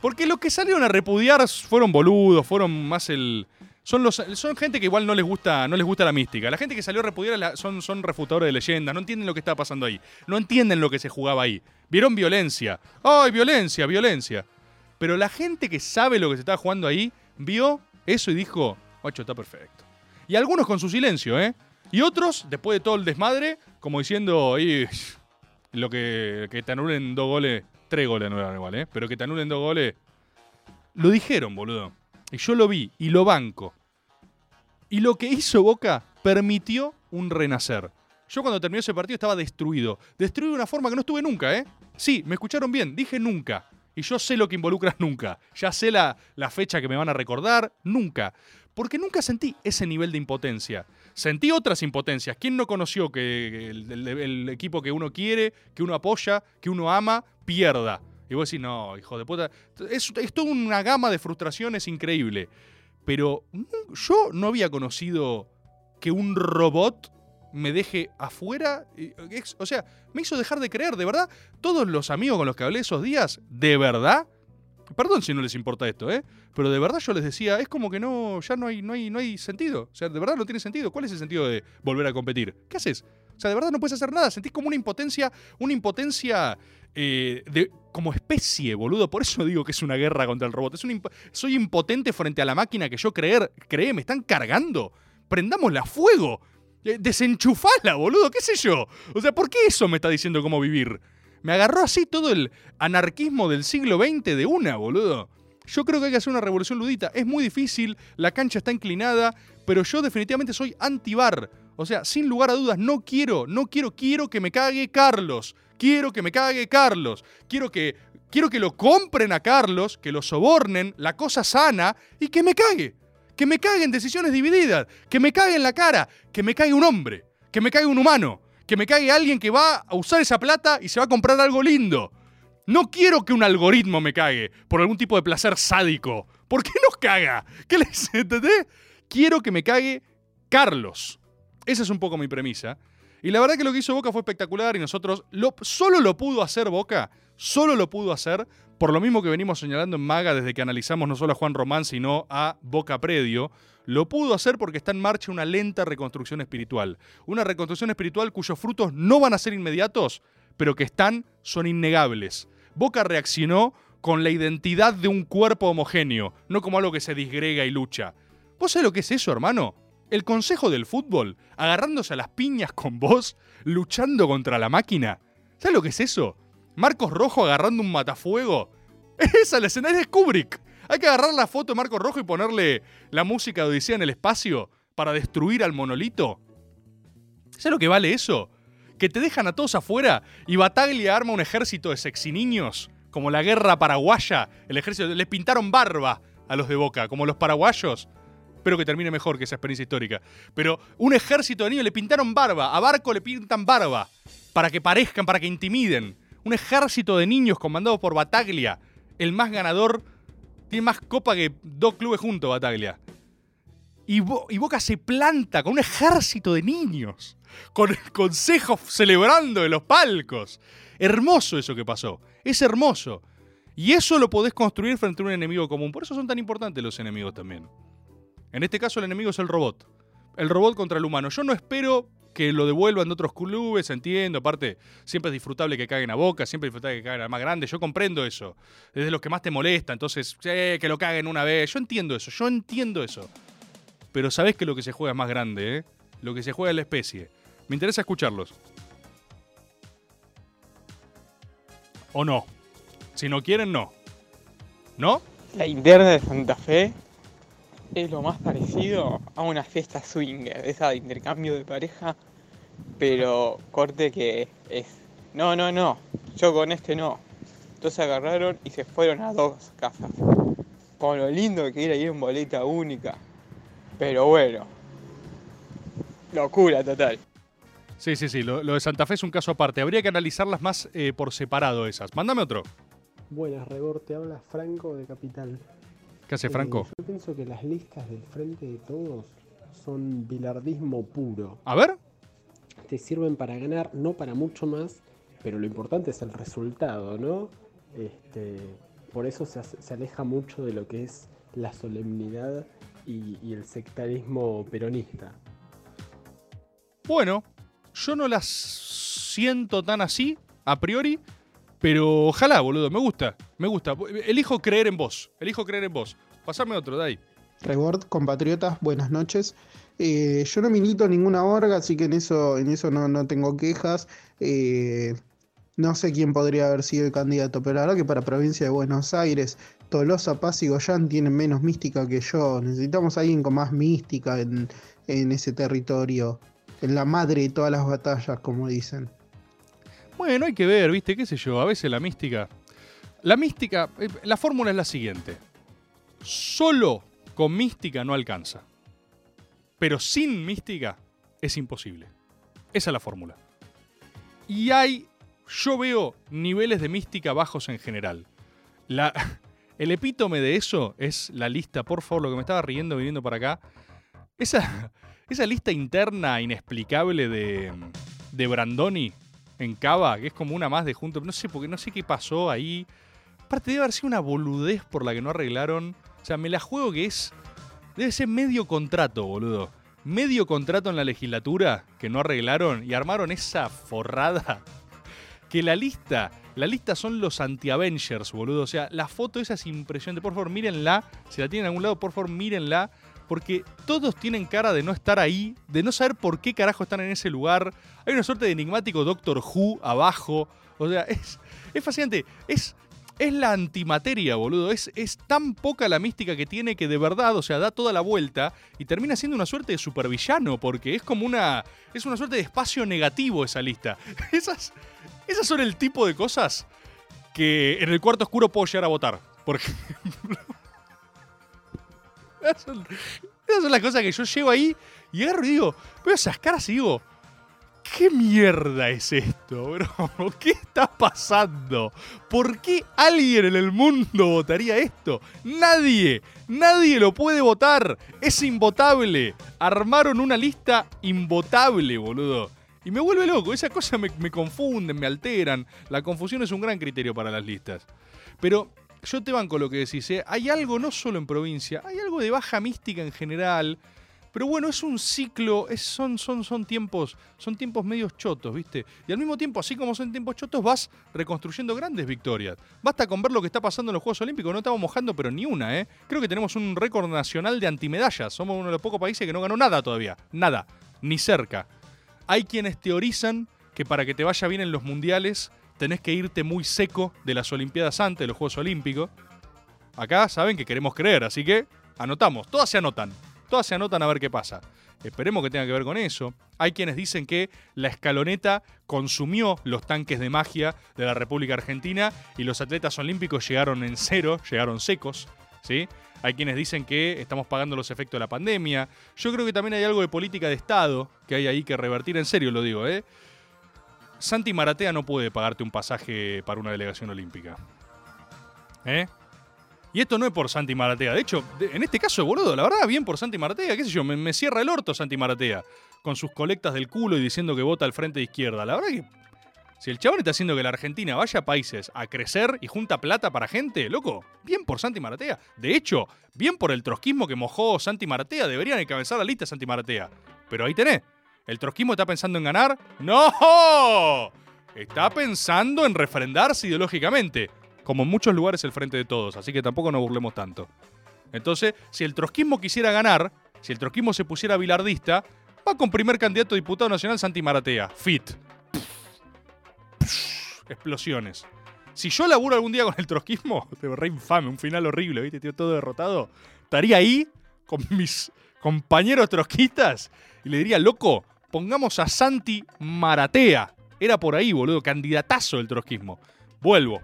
Porque los que salieron a repudiar fueron boludos, fueron más el, son, los, son gente que igual no les gusta, no les gusta la mística. La gente que salió a repudiar son, son refutadores de leyendas, no entienden lo que estaba pasando ahí. No entienden lo que se jugaba ahí. Vieron violencia. ¡Ay, violencia, violencia! Pero la gente que sabe lo que se estaba jugando ahí, vio eso y dijo, ocho, está perfecto. Y algunos con su silencio, ¿eh? Y otros, después de todo el desmadre, como diciendo, lo que, que te anulen dos goles, tres goles eran igual, ¿eh? Pero que te anulen dos goles, lo dijeron, boludo. Y yo lo vi y lo banco. Y lo que hizo Boca permitió un renacer. Yo cuando terminó ese partido estaba destruido. Destruido de una forma que no estuve nunca, ¿eh? Sí, me escucharon bien, dije nunca. Y yo sé lo que involucra nunca. Ya sé la, la fecha que me van a recordar, nunca. Porque nunca sentí ese nivel de impotencia. Sentí otras impotencias. ¿Quién no conoció que el, el equipo que uno quiere, que uno apoya, que uno ama, pierda? Y vos decís, no, hijo de puta. Es, es toda una gama de frustraciones increíble. Pero yo no había conocido que un robot me deje afuera. O sea, me hizo dejar de creer, de verdad. Todos los amigos con los que hablé esos días, de verdad. Perdón si no les importa esto, ¿eh? Pero de verdad yo les decía, es como que no, ya no hay, no hay, no hay sentido. O sea, de verdad no tiene sentido. ¿Cuál es el sentido de volver a competir? ¿Qué haces? O sea, de verdad no puedes hacer nada. Sentís como una impotencia, una impotencia eh, de, como especie, boludo. Por eso digo que es una guerra contra el robot. Es imp- soy impotente frente a la máquina que yo creer, creé, me están cargando. Prendámosla a fuego. Eh, Desenchufala, boludo, qué sé yo. O sea, ¿por qué eso me está diciendo cómo vivir? Me agarró así todo el anarquismo del siglo XX de una, boludo. Yo creo que hay que hacer una revolución ludita. Es muy difícil, la cancha está inclinada, pero yo definitivamente soy anti-bar. O sea, sin lugar a dudas, no quiero, no quiero, quiero que me cague Carlos. Quiero que me cague Carlos. Quiero que, quiero que lo compren a Carlos, que lo sobornen, la cosa sana, y que me cague. Que me cague en decisiones divididas. Que me cague en la cara. Que me cague un hombre. Que me cague un humano. Que me cague alguien que va a usar esa plata y se va a comprar algo lindo. No quiero que un algoritmo me cague por algún tipo de placer sádico. ¿Por qué nos caga? ¿Qué les entendés? Quiero que me cague Carlos. Esa es un poco mi premisa. Y la verdad que lo que hizo Boca fue espectacular y nosotros lo, solo lo pudo hacer Boca, solo lo pudo hacer por lo mismo que venimos señalando en Maga desde que analizamos no solo a Juan Román, sino a Boca Predio. Lo pudo hacer porque está en marcha una lenta reconstrucción espiritual. Una reconstrucción espiritual cuyos frutos no van a ser inmediatos, pero que están, son innegables. Boca reaccionó con la identidad de un cuerpo homogéneo, no como algo que se disgrega y lucha. ¿Vos sabés lo que es eso, hermano? El consejo del fútbol, agarrándose a las piñas con vos, luchando contra la máquina. ¿Sabes lo que es eso? Marcos Rojo agarrando un matafuego. Esa, la escenario es Kubrick. Hay que agarrar la foto de Marcos Rojo y ponerle la música de Odisea en el espacio para destruir al monolito. ¿Sabes lo que vale eso? Que te dejan a todos afuera y Bataglia arma un ejército de sexy niños, como la guerra paraguaya. El ejército. Les pintaron barba a los de Boca, como los paraguayos. Espero que termine mejor que esa experiencia histórica. Pero un ejército de niños le pintaron barba. A Barco le pintan barba. Para que parezcan, para que intimiden. Un ejército de niños comandados por Bataglia. El más ganador. Tiene más copa que dos clubes juntos, Bataglia. Y, Bo- y Boca se planta con un ejército de niños. Con el consejo celebrando en los palcos. Hermoso eso que pasó. Es hermoso. Y eso lo podés construir frente a un enemigo común. Por eso son tan importantes los enemigos también. En este caso el enemigo es el robot. El robot contra el humano. Yo no espero que lo devuelvan de otros clubes, entiendo. Aparte, siempre es disfrutable que caguen a boca, siempre es disfrutable que caguen a más grande. Yo comprendo eso. Es de los que más te molesta. Entonces, eh, que lo caguen una vez. Yo entiendo eso, yo entiendo eso. Pero sabés que lo que se juega es más grande, ¿eh? Lo que se juega es la especie. Me interesa escucharlos. ¿O no? Si no quieren, no. ¿No? La interna de Santa Fe es lo más parecido a una fiesta swinger, esa de intercambio de pareja, pero corte que es, no, no, no, yo con este no. Entonces agarraron y se fueron a dos casas. Con lo lindo que era ir en boleta única. Pero bueno, locura total. Sí, sí, sí. Lo, lo de Santa Fe es un caso aparte. Habría que analizarlas más eh, por separado esas. Mándame otro. Buenas, Rebor, te habla Franco de Capital. ¿Qué hace Eh, Franco? yo pienso que las listas del Frente de Todos son bilardismo puro. A ver. Te sirven para ganar, no para mucho más, pero lo importante es el resultado, ¿no? Este, por eso se, se aleja mucho de lo que es la solemnidad y, y el sectarismo peronista. Bueno, yo no las siento tan así, a priori, pero ojalá, boludo, me gusta, me gusta. Elijo creer en vos, elijo creer en vos. Pasame otro, Dai. Rebord, compatriotas, buenas noches. Eh, yo no milito ninguna orga, así que en eso, en eso no, no tengo quejas. Eh, no sé quién podría haber sido el candidato, pero la verdad que para provincia de Buenos Aires, Tolosa, Paz y Goyán tienen menos mística que yo. Necesitamos a alguien con más mística en, en ese territorio, en la madre de todas las batallas, como dicen. Bueno, hay que ver, viste, qué sé yo, a veces la mística... La mística, eh, la fórmula es la siguiente. Solo con mística no alcanza. Pero sin mística es imposible. Esa es la fórmula. Y hay, yo veo niveles de mística bajos en general. La, el epítome de eso es la lista, por favor, lo que me estaba riendo viniendo para acá. Esa, esa lista interna inexplicable de, de Brandoni en Cava, que es como una más de junto. No sé, porque no sé qué pasó ahí. Aparte, debe haber sido una boludez por la que no arreglaron. O sea, me la juego que es. Debe ser medio contrato, boludo. Medio contrato en la legislatura que no arreglaron y armaron esa forrada. Que la lista, la lista son los anti-Avengers, boludo. O sea, la foto esa es impresionante. Por favor, mírenla. Si la tienen en algún lado, por favor, mírenla. Porque todos tienen cara de no estar ahí, de no saber por qué carajo están en ese lugar. Hay una suerte de enigmático Doctor Who abajo. O sea, es, es fascinante. Es, es la antimateria, boludo. Es, es tan poca la mística que tiene que de verdad, o sea, da toda la vuelta y termina siendo una suerte de supervillano, porque es como una. Es una suerte de espacio negativo esa lista. Esas, esas son el tipo de cosas que en el cuarto oscuro puedo llegar a votar. Por ejemplo. Esas son, las cosas que yo llego ahí y agarro y digo, veo esas caras y digo, ¿Qué mierda es esto, bro? ¿Qué está pasando? ¿Por qué alguien en el mundo votaría esto? Nadie, nadie lo puede votar. Es invotable. Armaron una lista invotable, boludo. Y me vuelve loco, esas cosas me, me confunden, me alteran. La confusión es un gran criterio para las listas. Pero yo te banco lo que decís, ¿eh? hay algo no solo en provincia, hay algo de baja mística en general. Pero bueno, es un ciclo, es, son, son, son, tiempos, son tiempos medios chotos, ¿viste? Y al mismo tiempo, así como son tiempos chotos, vas reconstruyendo grandes victorias. Basta con ver lo que está pasando en los Juegos Olímpicos, no estamos mojando, pero ni una, ¿eh? Creo que tenemos un récord nacional de antimedallas. Somos uno de los pocos países que no ganó nada todavía. Nada, ni cerca. Hay quienes teorizan que para que te vaya bien en los mundiales tenés que irte muy seco de las Olimpiadas antes, de los Juegos Olímpicos. Acá saben que queremos creer, así que anotamos, todas se anotan. Todas se anotan a ver qué pasa. Esperemos que tenga que ver con eso. Hay quienes dicen que la escaloneta consumió los tanques de magia de la República Argentina y los atletas olímpicos llegaron en cero, llegaron secos. ¿sí? Hay quienes dicen que estamos pagando los efectos de la pandemia. Yo creo que también hay algo de política de Estado que hay ahí que revertir. En serio lo digo, ¿eh? Santi Maratea no puede pagarte un pasaje para una delegación olímpica. ¿Eh? Y esto no es por Santi Maratea. De hecho, en este caso, boludo, la verdad, bien por Santi Maratea. ¿Qué sé yo? Me, cierra el orto Santi Maratea. Con sus colectas del culo y diciendo que vota al frente de izquierda. La verdad que. Si el chabón está haciendo que la Argentina vaya a países a crecer y junta plata para gente, loco, bien por Santi Maratea. De hecho, bien por el trotskismo que mojó Santi Maratea. Deberían encabezar la lista Santi Maratea. Pero ahí tenés. ¿El trotskismo está pensando en ganar? ¡No! Está pensando en refrendarse ideológicamente como en muchos lugares el frente de todos, así que tampoco nos burlemos tanto. Entonces, si el trotskismo quisiera ganar, si el trotskismo se pusiera bilardista, va con primer candidato a diputado nacional Santi Maratea. Fit. Explosiones. Si yo laburo algún día con el trotskismo, te re infame, un final horrible, ¿viste? Tío, todo derrotado. Estaría ahí con mis compañeros trotskistas y le diría, loco, pongamos a Santi Maratea. Era por ahí, boludo, candidatazo del trotskismo. Vuelvo.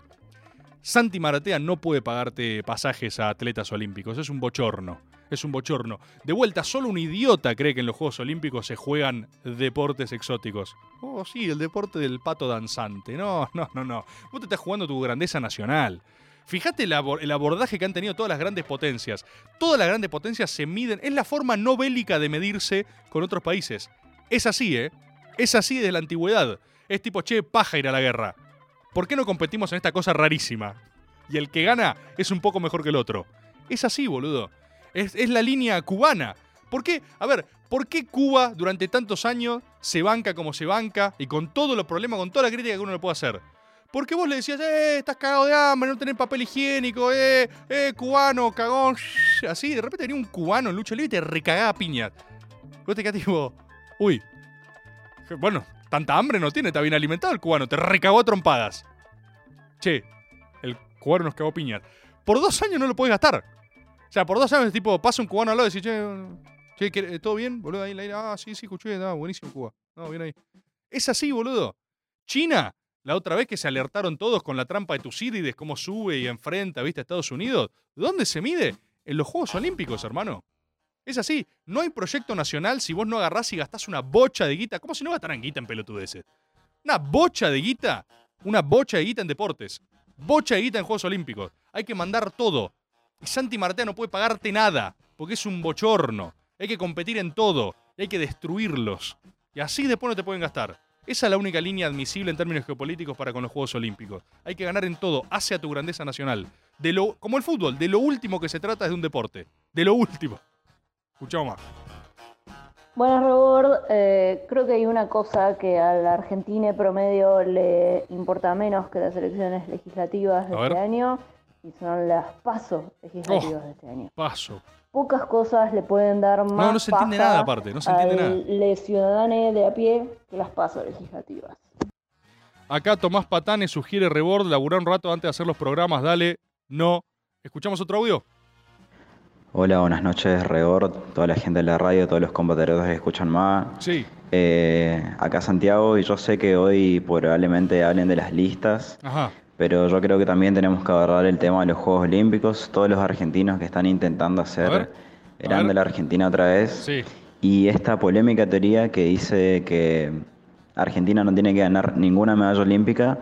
Santi Maratea no puede pagarte pasajes a atletas olímpicos. Es un bochorno. Es un bochorno. De vuelta, solo un idiota cree que en los Juegos Olímpicos se juegan deportes exóticos. Oh, sí, el deporte del pato danzante. No, no, no, no. Vos te estás jugando tu grandeza nacional. Fíjate el, abor el abordaje que han tenido todas las grandes potencias. Todas las grandes potencias se miden. Es la forma no bélica de medirse con otros países. Es así, ¿eh? Es así desde la antigüedad. Es tipo, che, paja ir a la guerra. ¿Por qué no competimos en esta cosa rarísima? Y el que gana es un poco mejor que el otro. Es así, boludo. Es, la línea cubana. ¿Por qué? A ver, ¿por qué Cuba durante tantos años se banca como se banca y con todos los problemas, con toda la crítica que uno le puede hacer? Porque vos le decías, eh, estás cagado de hambre, no tenés papel higiénico, eh, eh, cubano, cagón, así, de repente venía un cubano en lucha libre y te recagaba a piñas. Vos te quedás tipo, uy, bueno, tanta hambre no tiene, está bien alimentado el cubano, te recagó a trompadas. Che, el cubano nos cagó piñas. Por dos años no lo podés gastar. O sea, por dos años, tipo, pasa un cubano al lado y dice, che, che ¿todo bien? Boludo, ahí, ahí, ah, sí, sí, escuché, ah, buenísimo Cuba. No, bien ahí. Es así, boludo. China, la otra vez que se alertaron todos con la trampa de Tucídides, cómo sube y enfrenta, viste, a Estados Unidos. ¿Dónde se mide? En los Juegos Olímpicos, hermano. Es así, no hay proyecto nacional si vos no agarrás y gastás una bocha de guita. ¿Cómo si no gastaran guita en pelotudeces? Una bocha de guita, una bocha de guita en deportes. Bocha de guita en Juegos Olímpicos. Hay que mandar todo. Y Santi Martea no puede pagarte nada, porque es un bochorno. Hay que competir en todo. y hay que destruirlos. Y así después no te pueden gastar. Esa es la única línea admisible en términos geopolíticos para con los Juegos Olímpicos. Hay que ganar en todo, hacia tu grandeza nacional. De lo, como el fútbol, de lo último que se trata es de un deporte. De lo último. Escuchamos más. Buenas, Robord. Eh, creo que hay una cosa que al argentino promedio le importa menos que las elecciones legislativas de este año y son las pasos legislativas de este año. Paso. Pocas cosas le pueden dar más no se entiende nada aparte, no se entiende al le ciudadano de a pie que las pasos legislativas. Acá Tomás Patane sugiere Rebord, laburar un rato antes de hacer los programas. Dale, no. ¿Escuchamos otro audio? Hola, buenas noches, Rebord, toda la gente de la radio, todos los compatriotas que escuchan más. Sí. Eh, acá Santiago, y yo sé que hoy probablemente hablen de las listas, Ajá. pero yo creo que también tenemos que agarrar el tema de los Juegos Olímpicos, todos los argentinos que están intentando hacer grande la Argentina otra vez. Sí. Y esta polémica teoría que dice que Argentina no tiene que ganar ninguna medalla olímpica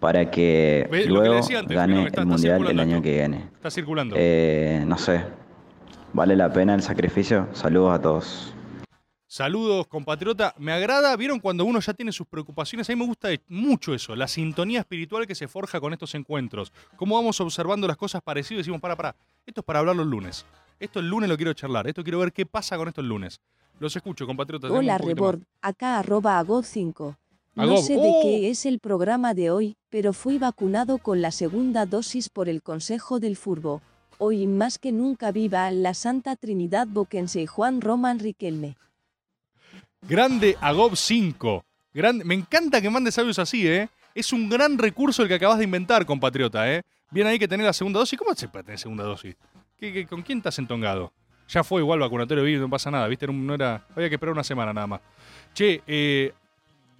para que luego antes, gane Fino, que está- el está Mundial el año que viene. Está circulando. Eh, no sé, ¿vale la pena el sacrificio? Saludos a todos. Saludos, compatriota. Me agrada, ¿vieron cuando uno ya tiene sus preocupaciones? A mí me gusta mucho eso, la sintonía espiritual que se forja con estos encuentros. Cómo vamos observando las cosas parecidas y decimos, para, para, esto es para hablarlo el lunes. Esto el lunes lo quiero charlar, esto quiero ver qué pasa con esto el lunes. Los escucho, compatriotas. tenemos Hola. Rebord, acá arroba agob5. No Agob, sé de ¡oh! qué es el programa de hoy, pero fui vacunado con la segunda dosis por el Consejo del Furbo. Hoy más que nunca viva la Santa Trinidad Boquense Juan Román Riquelme. Grande Agob 5. Grande, me encanta que mandes audios así, ¿eh? Es un gran recurso el que acabas de inventar, compatriota, ¿eh? Bien ahí que tener la segunda dosis. ¿Cómo se puede tener segunda dosis? ¿Qué, qué- con quién estás entongado? Ya fue igual vacunatorio, vi, no pasa nada, ¿viste? No era, había que esperar una semana nada más. Che, eh,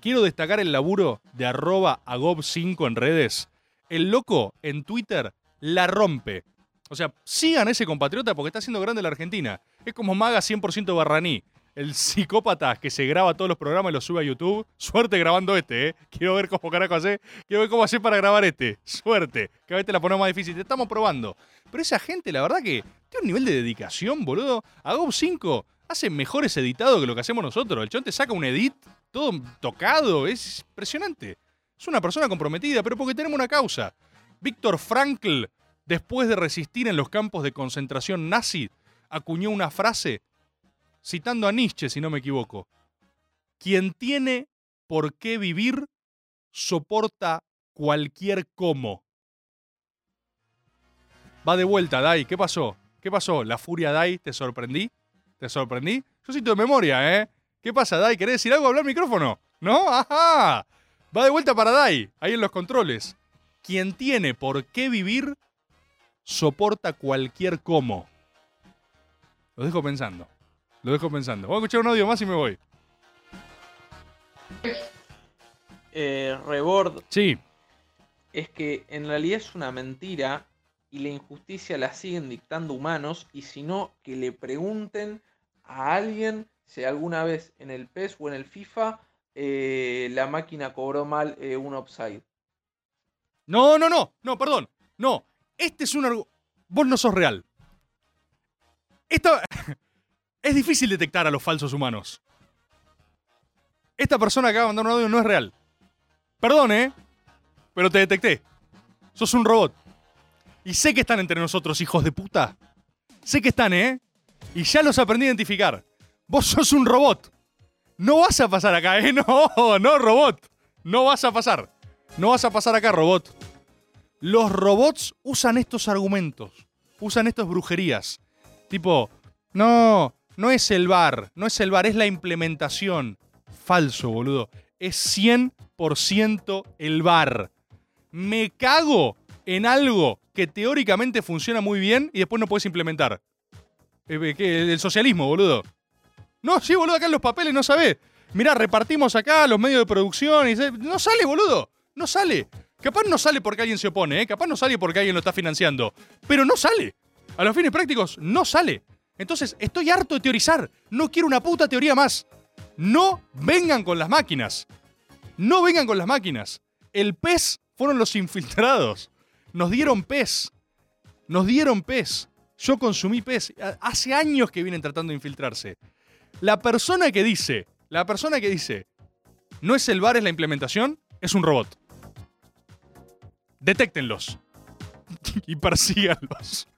quiero destacar el laburo de arroba agob5 en redes. El loco en Twitter la rompe. O sea, sigan a ese compatriota porque está haciendo grande la Argentina. Es como Maga 100% Barraní. El psicópata que se graba todos los programas y los sube a YouTube. Suerte grabando este, ¿eh? Quiero ver cómo carajo hace. Quiero ver cómo hace para grabar este. Suerte. Cada vez te la ponemos más difícil. Te estamos probando. Pero esa gente, la verdad que tiene un nivel de dedicación, boludo. A Gob 5 hace mejores editados que lo que hacemos nosotros. El chon te saca un edit todo tocado. Es impresionante. Es una persona comprometida, pero porque tenemos una causa. Víctor Frankl, después de resistir en los campos de concentración nazi, acuñó una frase, citando a Nietzsche, si no me equivoco. Quien tiene por qué vivir, soporta cualquier cómo. Va de vuelta, Dai. ¿Qué pasó? ¿Qué pasó? ¿La furia, Dai? ¿Te sorprendí? ¿Te sorprendí? Yo cito de memoria, ¿eh? ¿Qué pasa, Dai? ¿Querés decir algo? ¿Hablar micrófono? ¿No? ¡Ajá! Va de vuelta para Dai, ahí en los controles. Quien tiene por qué vivir, soporta cualquier cómo. Lo dejo pensando. Lo dejo pensando. Voy a escuchar un audio más y me voy. Eh, Rebord. Sí. Es que en realidad es una mentira y la injusticia la siguen dictando humanos y si no, que le pregunten a alguien si alguna vez en el PES o en el FIFA eh, la máquina cobró mal eh, un offside. No, no, no. No, perdón. No. Este es un Vos no sos real. Esto. es difícil detectar a los falsos humanos. Esta persona que acaba de mandar un audio no es real. Perdón, ¿eh? Pero te detecté. Sos un robot. Y sé que están entre nosotros, hijos de puta. Sé que están, ¿eh? Y ya los aprendí a identificar. Vos sos un robot. No vas a pasar acá, ¿eh? No, no, robot. No vas a pasar. No vas a pasar acá, robot. Los robots usan estos argumentos. Usan estas brujerías. Tipo, no, no es el bar. No es el bar, es la implementación. Falso, boludo. Es 100% el bar. Me cago en algo que teóricamente funciona muy bien y después no puedes implementar. Eh, ¿qué? El socialismo, boludo. No, sí, boludo, acá en los papeles no sabés. Mirá, repartimos acá los medios de producción y no sale, boludo. No sale. Capaz no sale porque alguien se opone, ¿eh? capaz no sale porque alguien lo está financiando. Pero no sale. A los fines prácticos no sale. Entonces, estoy harto de teorizar. No quiero una puta teoría más. No vengan con las máquinas. No vengan con las máquinas. El pez fueron los infiltrados. Nos dieron pez. Nos dieron pez. Yo consumí pez. Ha- Hace años que vienen tratando de infiltrarse. La persona que dice, la persona que dice, no es el bar, es la implementación, es un robot. Detéctenlos. y persíganlos.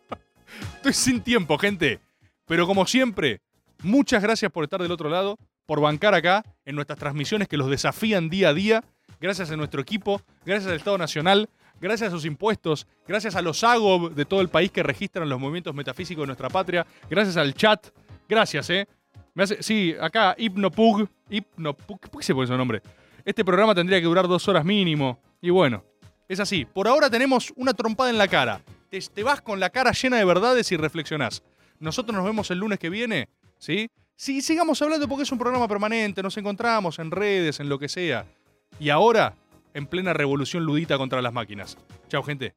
Estoy sin tiempo, gente. Pero como siempre, muchas gracias por estar del otro lado, por bancar acá en nuestras transmisiones que los desafían día a día. Gracias a nuestro equipo, gracias al Estado Nacional, gracias a sus impuestos, gracias a los AGOB de todo el país que registran los movimientos metafísicos de nuestra patria, gracias al chat. Gracias, ¿eh? Sí, acá Hipnopug. Hipnopug. ¿Por qué se pone ese nombre? Este programa tendría que durar dos horas mínimo. Y bueno, es así. Por ahora tenemos una trompada en la cara. Te, vas con la cara llena de verdades y reflexionás. Nosotros nos vemos el lunes que viene, ¿sí? Sí, sigamos hablando porque es un programa permanente. Nos encontramos en redes, en lo que sea. Y ahora, en plena revolución ludita contra las máquinas. Chao, gente.